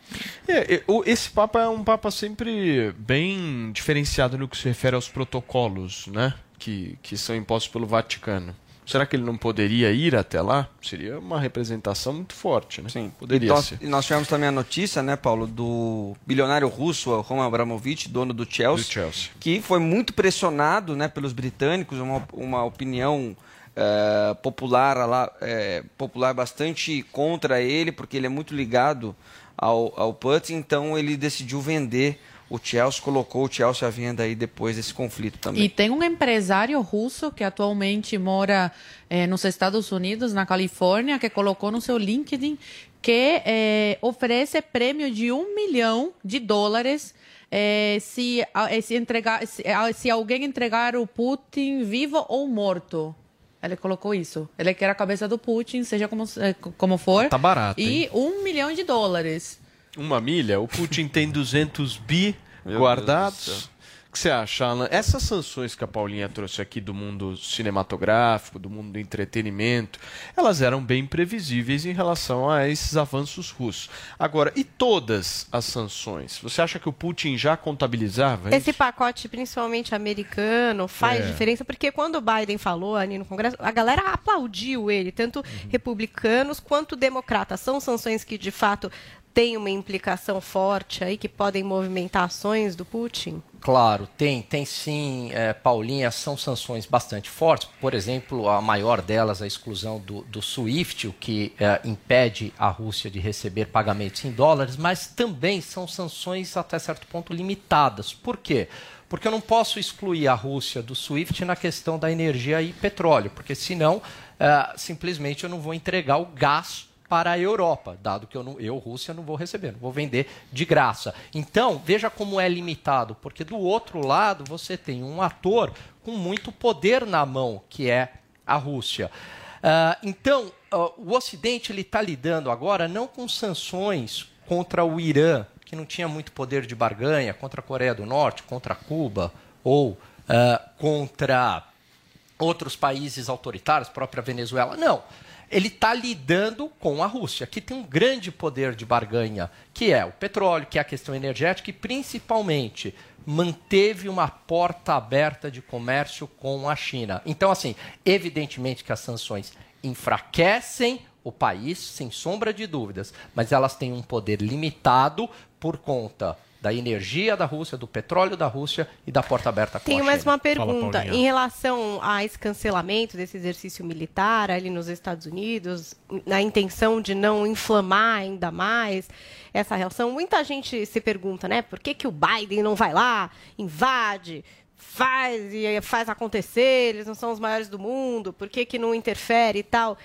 É, esse Papa é um Papa sempre bem diferenciado no que se refere aos protocolos, né? Que, que são impostos pelo Vaticano. Será que ele não poderia ir até lá? Seria uma representação muito forte, né? Sim. Poderia e nós, ser. E nós tivemos também a notícia, né, Paulo, do bilionário russo, o Roman Abramovich, dono do Chelsea, do Chelsea, que foi muito pressionado né, pelos britânicos, uma, uma opinião é, popular, lá, é, popular bastante contra ele, porque ele é muito ligado ao, ao Putin, então ele decidiu vender o Chelsea colocou o Chelsea à venda aí depois desse conflito também. E tem um empresário russo que atualmente mora eh, nos Estados Unidos, na Califórnia, que colocou no seu LinkedIn que eh, oferece prêmio de um milhão de dólares eh, se, se, entregar, se, se alguém entregar o Putin vivo ou morto. Ele colocou isso. Ele quer a cabeça do Putin, seja como, como for. Tá barato. E hein? um milhão de dólares. Uma milha? O Putin tem 200 bi Meu guardados. O que você acha, Alan? Essas sanções que a Paulinha trouxe aqui do mundo cinematográfico, do mundo do entretenimento, elas eram bem previsíveis em relação a esses avanços russos. Agora, e todas as sanções? Você acha que o Putin já contabilizava Esse isso? pacote, principalmente americano, faz É. diferença, porque quando o Biden falou ali no Congresso, a galera aplaudiu ele, tanto republicanos quanto democratas. São sanções que, de fato, têm uma implicação forte aí, que podem movimentar ações do Putin? Claro, tem, tem sim, é, Paulinha, são sanções bastante fortes. Por exemplo, a maior delas, a exclusão do, do SWIFT, o que é, impede a Rússia de receber pagamentos em dólares, mas também são sanções até certo ponto limitadas. Por quê? Porque eu não posso excluir a Rússia do SWIFT na questão da energia e petróleo, porque senão é, simplesmente eu não vou entregar o gás para a Europa, dado que eu, não, eu, Rússia, não vou receber, não vou vender de graça. Então, veja como é limitado, porque do outro lado você tem um ator com muito poder na mão, que é a Rússia. Uh, então, uh, o Ocidente está lidando agora não com sanções contra o Irã, que não tinha muito poder de barganha, contra a Coreia do Norte, contra Cuba ou uh, contra outros países autoritários, própria Venezuela. Não ele está lidando com a Rússia, que tem um grande poder de barganha, que é o petróleo, que é a questão energética e, principalmente, manteve uma porta aberta de comércio com a China. Então, assim, evidentemente que as sanções enfraquecem o país, sem sombra de dúvidas, mas elas têm um poder limitado por conta da energia da Rússia, do petróleo da Rússia e da porta aberta com Tenho a mais uma pergunta. em relação a esse cancelamento desse exercício militar ali nos Estados Unidos, na intenção de não inflamar ainda mais essa relação, muita gente se pergunta, né? Por que, que o Biden não vai lá, invade, faz e faz acontecer, eles não são os maiores do mundo, por que, que não interfere e tal?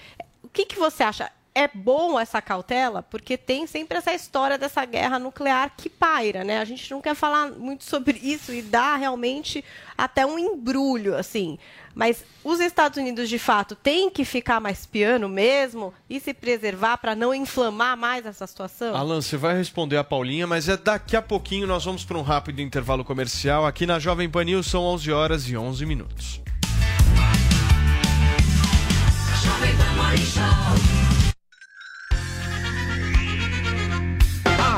O que, que você acha? É bom essa cautela, porque tem sempre essa história dessa guerra nuclear que paira, né? A gente não quer falar muito sobre isso e dá realmente até um embrulho, assim. Mas os Estados Unidos, de fato, têm que ficar mais piano mesmo e se preservar para não inflamar mais essa situação? Alan, você vai responder a Paulinha, mas é daqui a pouquinho nós vamos para um rápido intervalo comercial. Aqui na Jovem Pan News são 11 horas e 11 minutos. Jovem Pan Morning Show.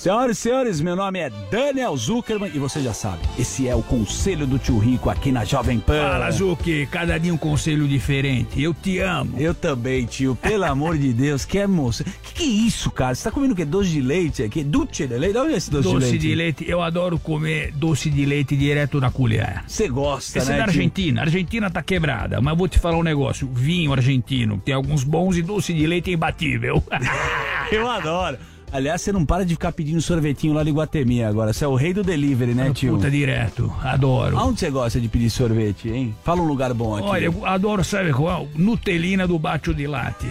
Senhoras e senhores, meu nome é Daniel Zuckerman e você já sabe, esse é o Conselho do Tio Rico aqui na Jovem Pan. Fala, Zuki, cada dia um conselho diferente. Eu te amo. Eu também, tio. Pelo amor de Deus, que é moça. Que que é isso, cara? Você tá comendo o quê? Doce de leite aqui? Dulce de leite? É esse doce, Doce de leite? de leite, eu adoro comer doce de leite direto da colher. Você gosta, Esse né, é da tio? Argentina. A Argentina tá quebrada, mas vou te falar um negócio. Vinho argentino, tem alguns bons e doce de leite é imbatível. Eu adoro. Aliás, você não para de ficar pedindo sorvetinho lá de Guatemi agora. Você é o rei do delivery, né, tio? Puta direto, adoro. Aonde você gosta de pedir sorvete, hein? Fala um lugar bom aqui. Olha, eu adoro, sabe qual? Nutelina do Bátio de Latte.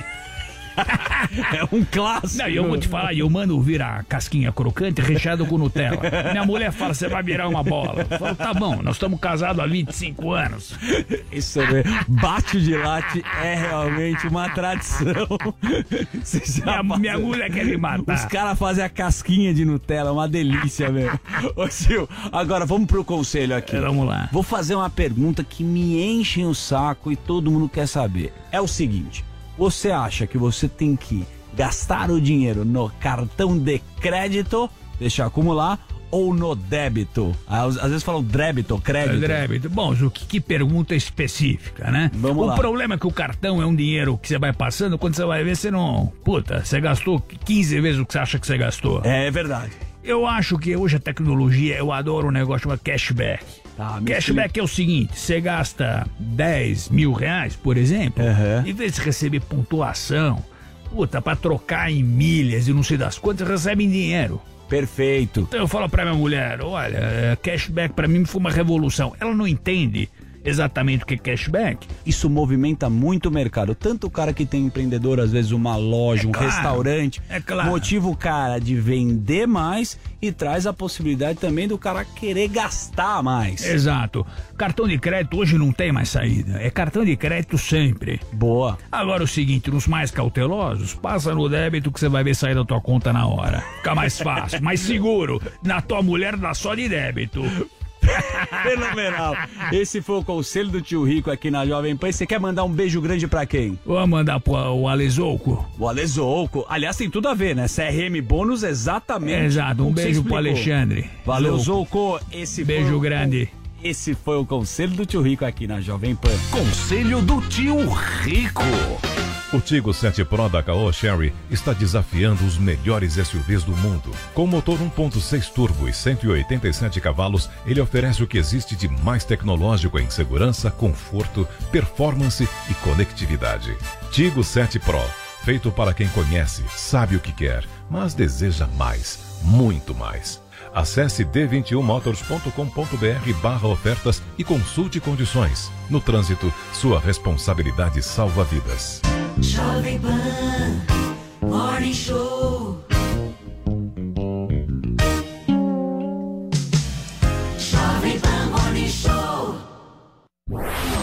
é um clássico. Não, eu vou te falar, eu mando virar casquinha crocante recheado com Nutella. Minha mulher fala, você vai virar uma bola. Eu falo, tá bom, nós estamos casados há 25 anos. Isso é bate de latte é realmente uma tradição. minha, minha mulher quer me matar. Os caras fazem a casquinha de Nutella, uma delícia, velho. Ô, Sil, agora vamos pro conselho aqui. É, vamos lá. Vou fazer uma pergunta que me enche o saco e todo mundo quer saber. É o seguinte: você acha que você tem que gastar o dinheiro no cartão de crédito, deixar acumular, ou no débito? Às, às vezes falam débito, crédito. É débito. Bom, o que, que pergunta específica, né? Vamos o lá. problema é que o cartão é um dinheiro que você vai passando, quando você vai ver, você não. Puta, você gastou 15 vezes o que você acha que você gastou. É verdade. Eu acho que hoje a tecnologia, eu adoro um negócio chamado cashback. Me cashback é o seguinte: você gasta 10 mil reais, por exemplo, em vez de receber pontuação, puta, pra trocar em milhas e não sei das quantas, recebe em dinheiro. Perfeito. Então eu falo pra minha mulher: olha, cashback pra mim foi uma revolução. Ela não entende exatamente o que é cashback. Isso movimenta muito o mercado. Tanto o cara que tem empreendedor, às vezes uma loja, um claro, restaurante, é claro. motiva o cara de vender mais e traz a possibilidade também do cara querer gastar mais. Exato. Cartão de crédito hoje não tem mais saída. É cartão de crédito sempre. Boa. Agora o seguinte, nos mais cautelosos, passa no débito que você vai ver sair da tua conta na hora. Fica mais fácil, mais seguro. Na tua mulher dá só de débito. Fenomenal. Esse foi o conselho do tio Rico aqui na Jovem Pan. Você quer mandar um beijo grande pra quem? Vou mandar pro o Alesouco. O Alesouco. Aliás, tem tudo a ver, né? CRM bônus exatamente. Exato. Um beijo pro. Alexandre. Valeu, Zouco. Zouco. Esse Beijo foi o- grande. Esse foi o conselho do tio Rico aqui na Jovem Pan. Conselho do tio Rico. O Tigo 7 Pro da Caoa Sherry está desafiando os melhores SUVs do mundo. Com motor 1.6 turbo e 187 cavalos, ele oferece o que existe de mais tecnológico em segurança, conforto, performance e conectividade. Tigo 7 Pro, feito para quem conhece, sabe o que quer, mas deseja mais, muito mais. Acesse d21motors.com.br barra ofertas e consulte condições. No trânsito, sua responsabilidade salva vidas. Jovem Pan, Morning Show. Jovem Pan Morning Show.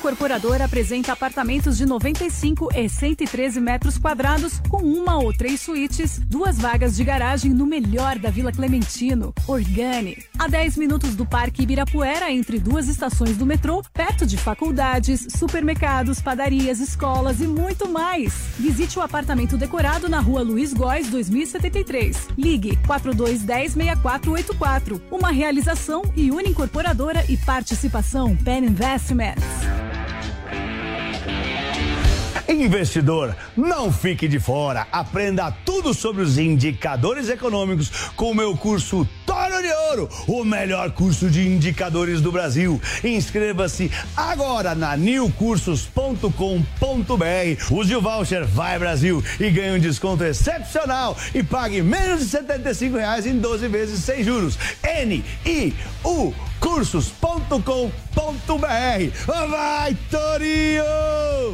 Incorporadora apresenta apartamentos de 95 e 113 metros quadrados, com uma ou três suítes, duas vagas de garagem no melhor da Vila Clementino, Organi. A 10 minutos do Parque Ibirapuera, entre duas estações do metrô, perto de faculdades, supermercados, padarias, escolas e muito mais. Visite o apartamento decorado na rua Luiz Góes, 2073. Ligue 4210 6484. Uma realização Uni Incorporadora e participação Pen Investments. Thank you. Investidor, não fique de fora. Aprenda tudo sobre os indicadores econômicos com o meu curso Toro de Ouro, o melhor curso de indicadores do Brasil. Inscreva-se agora na newcursos.com.br. Use o voucher Vai Brasil e ganhe um desconto excepcional e pague menos de 75 reais em 12 vezes sem juros. N I U cursos.com.br. Vai, Torinho!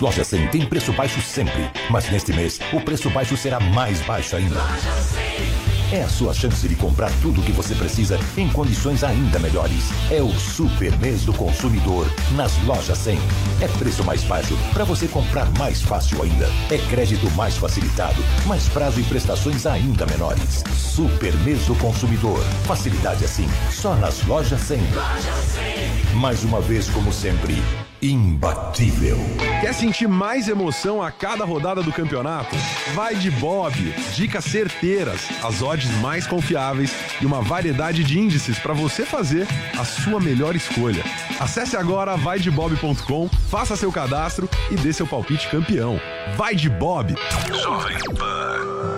Lojas 100 têm preço baixo sempre, mas neste mês o preço baixo será mais baixo ainda. É a sua chance de comprar tudo o que você precisa em condições ainda melhores. É o super mês do consumidor nas lojas 100. É preço mais baixo para você comprar mais fácil ainda. É crédito mais facilitado, mais prazo e prestações ainda menores. Super mês do consumidor. Facilidade assim, só nas lojas 100. Mais uma vez, como sempre, imbatível. Quer sentir mais emoção a cada rodada do campeonato? Vai de Bob. Dicas certeiras, as odds mais confiáveis e uma variedade de índices para você fazer a sua melhor escolha. Acesse agora vaidebob.com, faça seu cadastro e dê seu palpite campeão. Vai de Bob. Jovem Pan.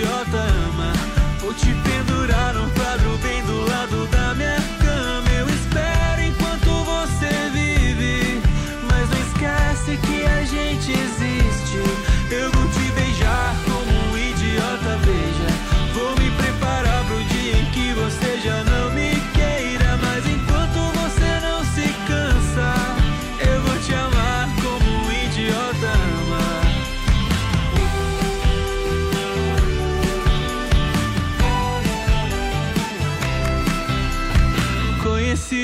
idiota ama. Vou te pendurar num quadro bem do lado da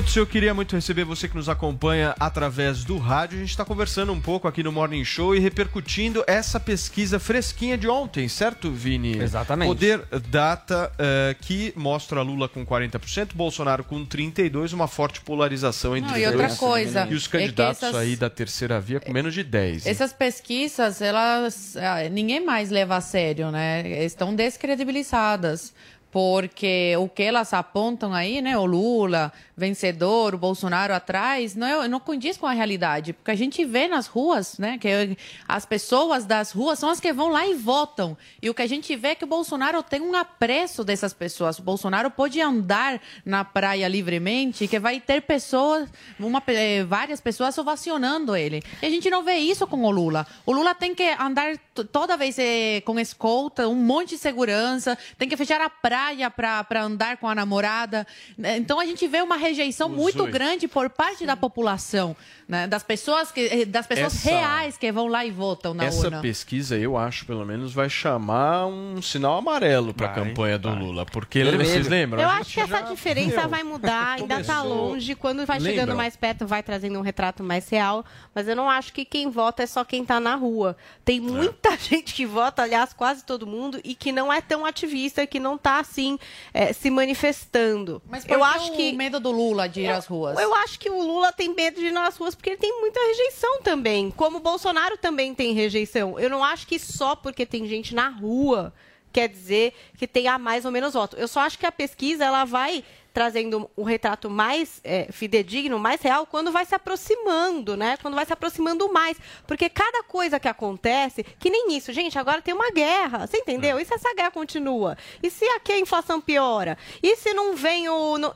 Nuts, eu queria muito receber você que nos acompanha através do rádio. A gente está conversando um pouco aqui no Morning Show e repercutindo essa pesquisa fresquinha de ontem, certo, Vini? Exatamente. Poder Data, eh, que mostra Lula com 40%, Bolsonaro com 32%, uma forte polarização entre Não, os e outra dois. coisa, E os é candidatos essas- aí da terceira via com menos de 10. hein? Essas pesquisas, elas ah, ninguém mais leva a sério, né? Estão descredibilizadas. Porque o que elas apontam aí, né? O Lula, vencedor, o Bolsonaro atrás, não, é- não condiz com a realidade. Porque a gente vê nas ruas, né? Que as pessoas das ruas são as que vão lá e votam. E o que a gente vê é que o Bolsonaro tem um apreço dessas pessoas. O Bolsonaro pode andar na praia livremente, que vai ter pessoas, uma, eh, várias pessoas ovacionando ele. E a gente não vê isso com o Lula. O Lula tem que andar toda vez eh, com escolta, um monte de segurança, tem que fechar a praia para andar com a namorada. Eh, Então a gente vê uma rejeição muito grande por parte da população, né? das pessoas que eh, das pessoas Essa- reais que vão lá e votam na Essa urna. pesquisa, eu acho, pelo menos, vai chamar um sinal amarelo para a Vai, campanha do Lula. Porque Vermelho. vocês lembram? Eu acho que essa já- diferença Meu, vai mudar, ainda tá começou- longe. Quando vai Lembra? chegando mais perto, vai trazendo um retrato mais real. Mas eu não acho que quem vota é só quem tá na rua. Tem muita gente que vota, aliás, quase todo mundo, e que não é tão ativista, que não tá assim eh, se manifestando. Mas por eu que acho o que medo do Lula de ir às ruas? eu acho que o Lula tem medo de ir nas ruas porque ele tem muita rejeição também. Como o Bolsonaro também tem rejeição. Eu não acho que só porque tem gente na rua quer dizer que tenha mais ou menos voto. Eu só acho que a pesquisa ela vai trazendo um retrato mais é, fidedigno, mais real, quando vai se aproximando, né? Quando vai se aproximando mais. Porque cada coisa que acontece, que nem isso, gente, agora tem uma guerra, você entendeu? É. E se essa guerra continua? E se aqui a inflação piora? E se não vem o. não-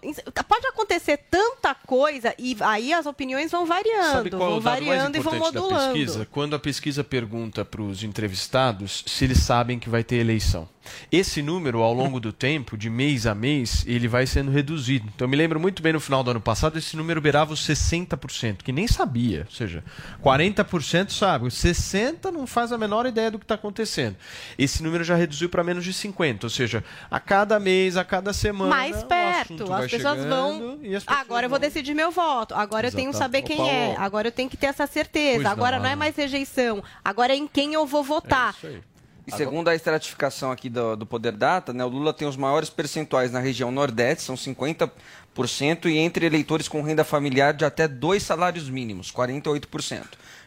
pode acontecer tanta coisa e aí as opiniões vão variando, Sabe qual é vão o dado mais variando e vão modulando. pesquisa? Quando a pesquisa pergunta para os entrevistados se eles sabem que vai ter eleição. Esse número, ao longo do tempo, de mês a mês, ele vai sendo reduzido. Então, eu me lembro muito bem no final do ano passado, esse número beirava os 60%, que nem sabia. Ou seja, 40% sabe, os 60% não faz a menor ideia do que está acontecendo. Esse número já reduziu para menos de 50%. Ou seja, a cada mês, a cada semana. mais perto. As pessoas chegando vão. as pessoas Agora eu vou decidir meu voto. Agora eu tenho que saber quem é. Paulo. Agora eu tenho que ter essa certeza. Pois não, Agora não é Ana. mais rejeição. Agora é em quem eu vou votar. E segundo a estratificação aqui do, do Poder Data, né, o Lula tem os maiores percentuais na região Nordeste, são 50%, e entre eleitores com renda familiar de até dois salários mínimos, 48%.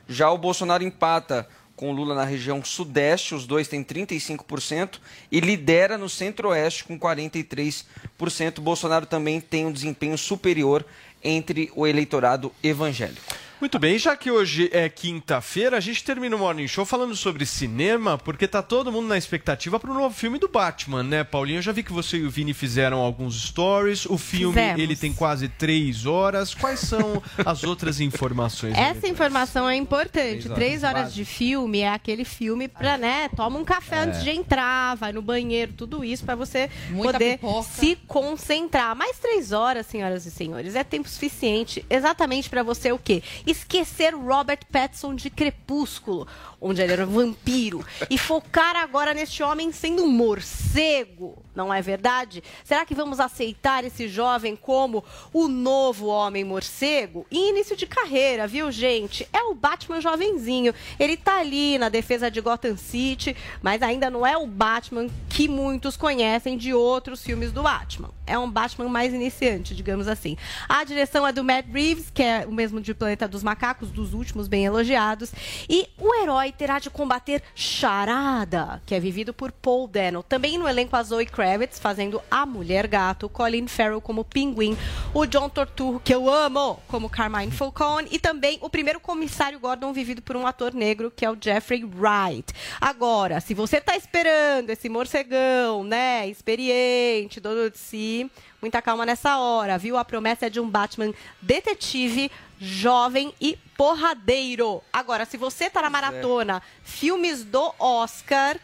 Já o Bolsonaro empata com o Lula na região Sudeste, os dois têm 35%, e lidera no Centro-Oeste com 43%. O Bolsonaro também tem um desempenho superior entre o eleitorado evangélico. Muito bem, já que hoje é quinta-feira, a gente termina o Morning Show falando sobre cinema, porque tá todo mundo na expectativa para o novo filme do Batman, né, Paulinho? Eu já vi que você e o Vini fizeram alguns stories. O filme, Fizemos. ele tem quase três horas. Quais são as outras informações? Essa informação é importante. Três horas Três horas de filme é aquele filme pra, né? Toma um café É. antes de entrar, vai no banheiro, tudo isso pra você Muita poder pipoca. se concentrar. Mais três horas, senhoras e senhores, é tempo suficiente exatamente pra você o quê? Esquecer Robert Pattinson de Crepúsculo, onde ele era um vampiro, e focar agora neste homem sendo um morcego. Não é verdade? Será que vamos aceitar esse jovem como o novo homem morcego? E início de carreira, viu, gente? É o Batman jovenzinho. Ele tá ali na defesa de Gotham City, mas ainda não é o Batman que muitos conhecem de outros filmes do Batman. É um Batman mais iniciante, digamos assim. A direção é do Matt Reeves, que é o mesmo de Planeta dos Macacos, dos últimos bem elogiados. E o herói terá de combater Charada, que é vivido por Paul Dano. Também no elenco a Zoe Kravitz, fazendo a Mulher Gato, Colin Farrell como Pinguim, o John Torturro, que eu amo, como Carmine Falcone, e também o primeiro comissário Gordon vivido por um ator negro, que é o Jeffrey Wright. Agora, se você tá esperando esse morcegão, né, experiente, dono de si, muita calma nessa hora, viu? A promessa é de um Batman detetive, jovem e porradeiro. Agora, se você tá na maratona, filmes do Oscar,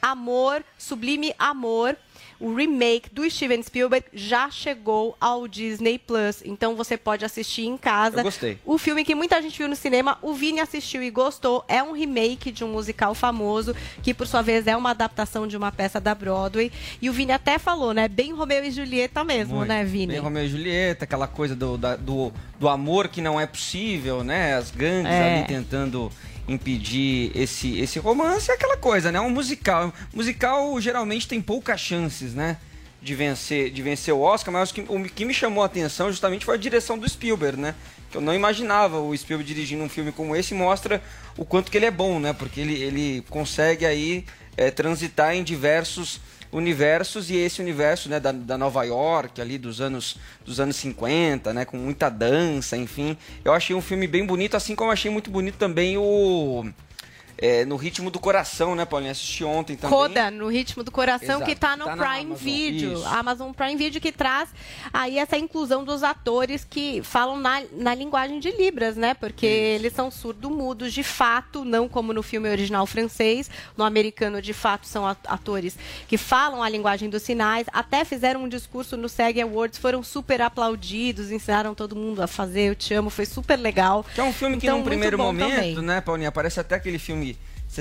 Amor, Sublime Amor, o remake do Steven Spielberg já chegou ao Disney Plus. Então você pode assistir em casa. Eu gostei. O filme que muita gente viu no cinema, o Vini assistiu e gostou. É um remake de um musical famoso, que por sua vez é uma adaptação de uma peça da Broadway. E o Vini até falou, né? Bem Romeu e Julieta mesmo, Muito. né, Vini? Bem Romeu e Julieta, aquela coisa do, da- do, do amor que não é possível, né? As gangues É. ali tentando impedir esse, esse romance, é aquela coisa, né? Um musical. Musical geralmente tem poucas chances, né? De vencer, de vencer o Oscar, mas o que, o que me chamou a atenção justamente foi a direção do Spielberg, né? Que eu não imaginava o Spielberg dirigindo um filme como esse mostra o quanto que ele é bom, né? Porque ele, ele consegue aí é, transitar em diversos universos e esse universo né, da, da Nova York ali dos anos dos anos 50, né, com muita dança, enfim. Eu achei um filme bem bonito, assim como achei muito bonito também o é, no ritmo do coração, né, Paulinho? Assisti ontem também. Coda, no ritmo do coração, Exato, que tá no tá Prime Amazon, Video. isso. A Amazon Prime Video que traz aí essa inclusão dos atores que falam na, na linguagem de Libras, né? Porque eles são surdo-mudos de fato, não como no filme original francês. No americano, de fato, são at- atores que falam a linguagem dos sinais. Até fizeram um discurso no SEG Awards, foram super aplaudidos, ensinaram todo mundo a fazer Eu Te Amo, foi super legal. Que é um filme que Então, num muito primeiro momento, também. né, Paulinha, parece até aquele filme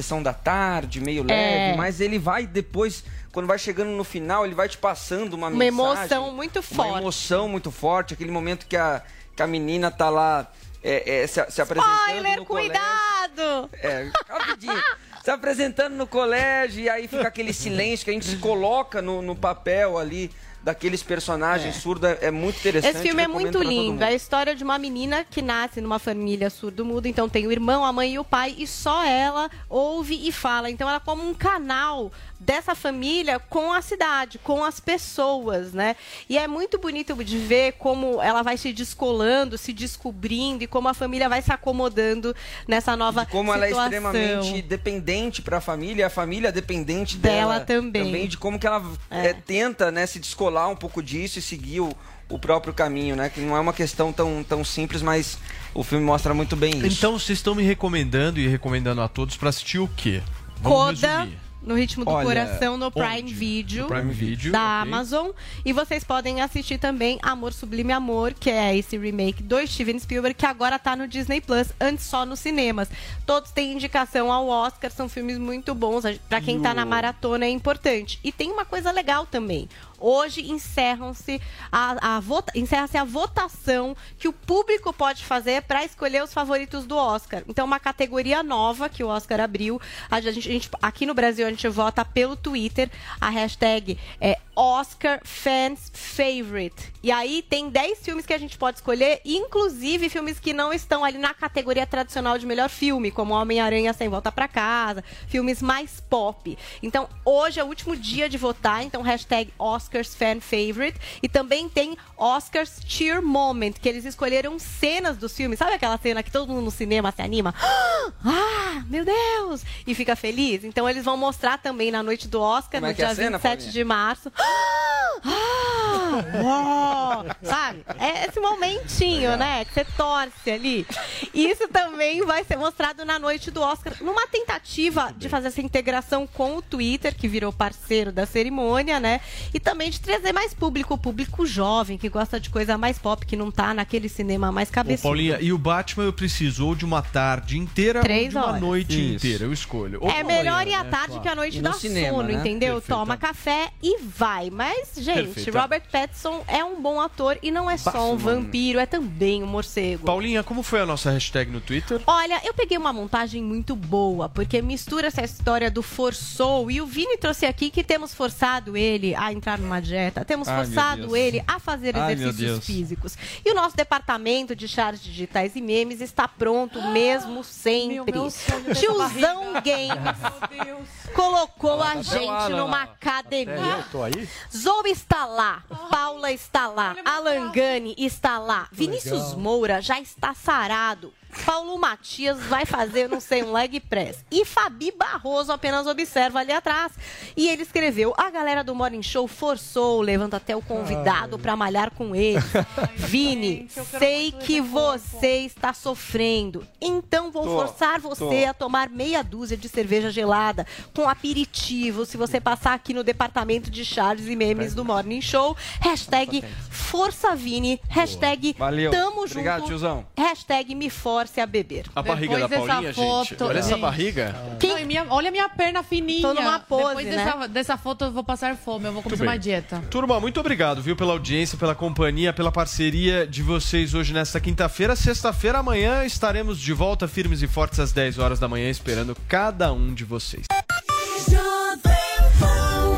Sessão da Tarde, meio leve, É. mas ele vai depois, quando vai chegando no final, ele vai te passando uma, Uma mensagem. emoção muito Uma forte. emoção muito forte, aquele momento que a, que a menina tá lá é, é, se, se apresentando Spoiler, no colégio. cuidado! É, rapidinho. Se apresentando no colégio e aí fica aquele silêncio que a gente se coloca no, no papel ali daqueles personagens é. surdo é, muito interessante. Esse filme é muito lindo. É a história de uma menina que nasce numa família surdo-mudo, então tem o irmão, a mãe e o pai, e só ela ouve e fala. Então ela é como um canal dessa família com a cidade, com as pessoas, né? E é muito bonito de ver como ela vai se descolando, se descobrindo e como a família vai se acomodando nessa nova de como situação. ela é extremamente dependente para a família, a família é dependente dela, dela também. também de como que ela é. É, tenta, né, se descolar um pouco disso e seguir o, o próprio caminho, né? Que não é uma questão tão, tão simples, mas o filme mostra muito bem isso. Então vocês estão me recomendando e recomendando a todos para assistir o quê? Vamos Coda. Resumir no Ritmo do Olha, Coração no Prime Video, no Prime Video da okay. Amazon. E vocês podem assistir também Amor Sublime Amor, que é esse remake do Steven Spielberg, que agora tá no Disney Plus, antes só nos cinemas. Todos têm indicação ao Oscar, são filmes muito bons. Para quem tá na maratona é importante. E tem uma coisa legal também. Hoje encerram-se a, a vota, encerra-se a votação que o público pode fazer para escolher os favoritos do Oscar. Então, uma categoria nova que o Oscar abriu. A gente, a gente, aqui no Brasil, a gente vota pelo Twitter. A hashtag é Oscar Fans Favorite. E aí tem 10 filmes que a gente pode escolher, inclusive filmes que não estão ali na categoria tradicional de melhor filme, como Homem-Aranha Sem Volta para Casa, filmes mais pop. Então, hoje é o último dia de votar, então hashtag Oscars Fan Favorite. E também tem Oscars Cheer Moment, que eles escolheram cenas dos filmes. Sabe aquela cena que todo mundo no cinema se anima? Ah, meu Deus! E fica feliz? Então eles vão mostrar também na noite do Oscar, Como no é dia é cena, 27 Paulinha? de março. Ah, sabe? É esse momentinho, né? Que você torce ali. Isso também vai ser mostrado na noite do Oscar, numa tentativa de fazer essa integração com o Twitter, que virou parceiro da cerimônia, né? E também de trazer mais público, o público jovem, que gosta de coisa mais pop, que não tá naquele cinema mais Ô, cabeçudo. Paulinha, e o Batman eu preciso ou de uma tarde inteira Três ou de uma horas. noite Isso. inteira. Eu escolho. Ou É melhor ir à né? tarde Claro. que à noite E no dá cinema, sono, né? entendeu? Perfeito. Toma café e vai. Mas, gente, Perfeito. Robert Pattinson é um bom ator e não é só um vampiro, é também um morcego. Paulinha, como foi a nossa hashtag no Twitter? Olha, eu peguei uma montagem muito boa, porque mistura essa história do forçou e o Vini trouxe aqui que temos forçado ele a entrar numa dieta, temos Ai, meu forçado ele a fazer Ai, meu exercícios físicos. E o nosso departamento de charts digitais e memes está pronto mesmo sempre. meu sonho dessa Tiozão Games colocou a até gente numa lá. academia. Eu tô aí? Zoe está lá, Paula está lá, Alan Gani está lá, Vinícius Moura já está sarado. Paulo Matias vai fazer, não sei, um leg press. E Fabi Barroso apenas observa ali atrás. E ele escreveu: a galera do Morning Show forçou, levanta até o convidado para malhar com ele. Vini, sei que você está sofrendo. Então vou Tô, forçar você tô. a tomar meia dúzia de cerveja gelada com aperitivo se você passar aqui no departamento de charges e memes do Morning Show. Hashtag Força Vini. Hashtag Valeu. Tamo Obrigado, junto. tiozão. Hashtag me force a beber. A barriga da Depois dessa Paulinha, foto, gente. Olha essa gente. barriga. Não, e minha- olha minha perna fininha. Tô numa pose, Depois né? dessa, dessa foto eu vou passar fome, eu vou começar uma dieta. Turma, muito obrigado, viu, pela audiência, pela companhia, pela parceria de vocês hoje nesta quinta-feira. Sexta-feira, amanhã, estaremos de volta firmes e fortes às 10 horas da manhã, esperando cada um de vocês.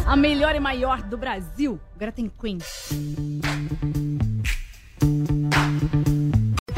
A melhor e maior do Brasil. Agora tem Queen.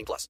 18 plus.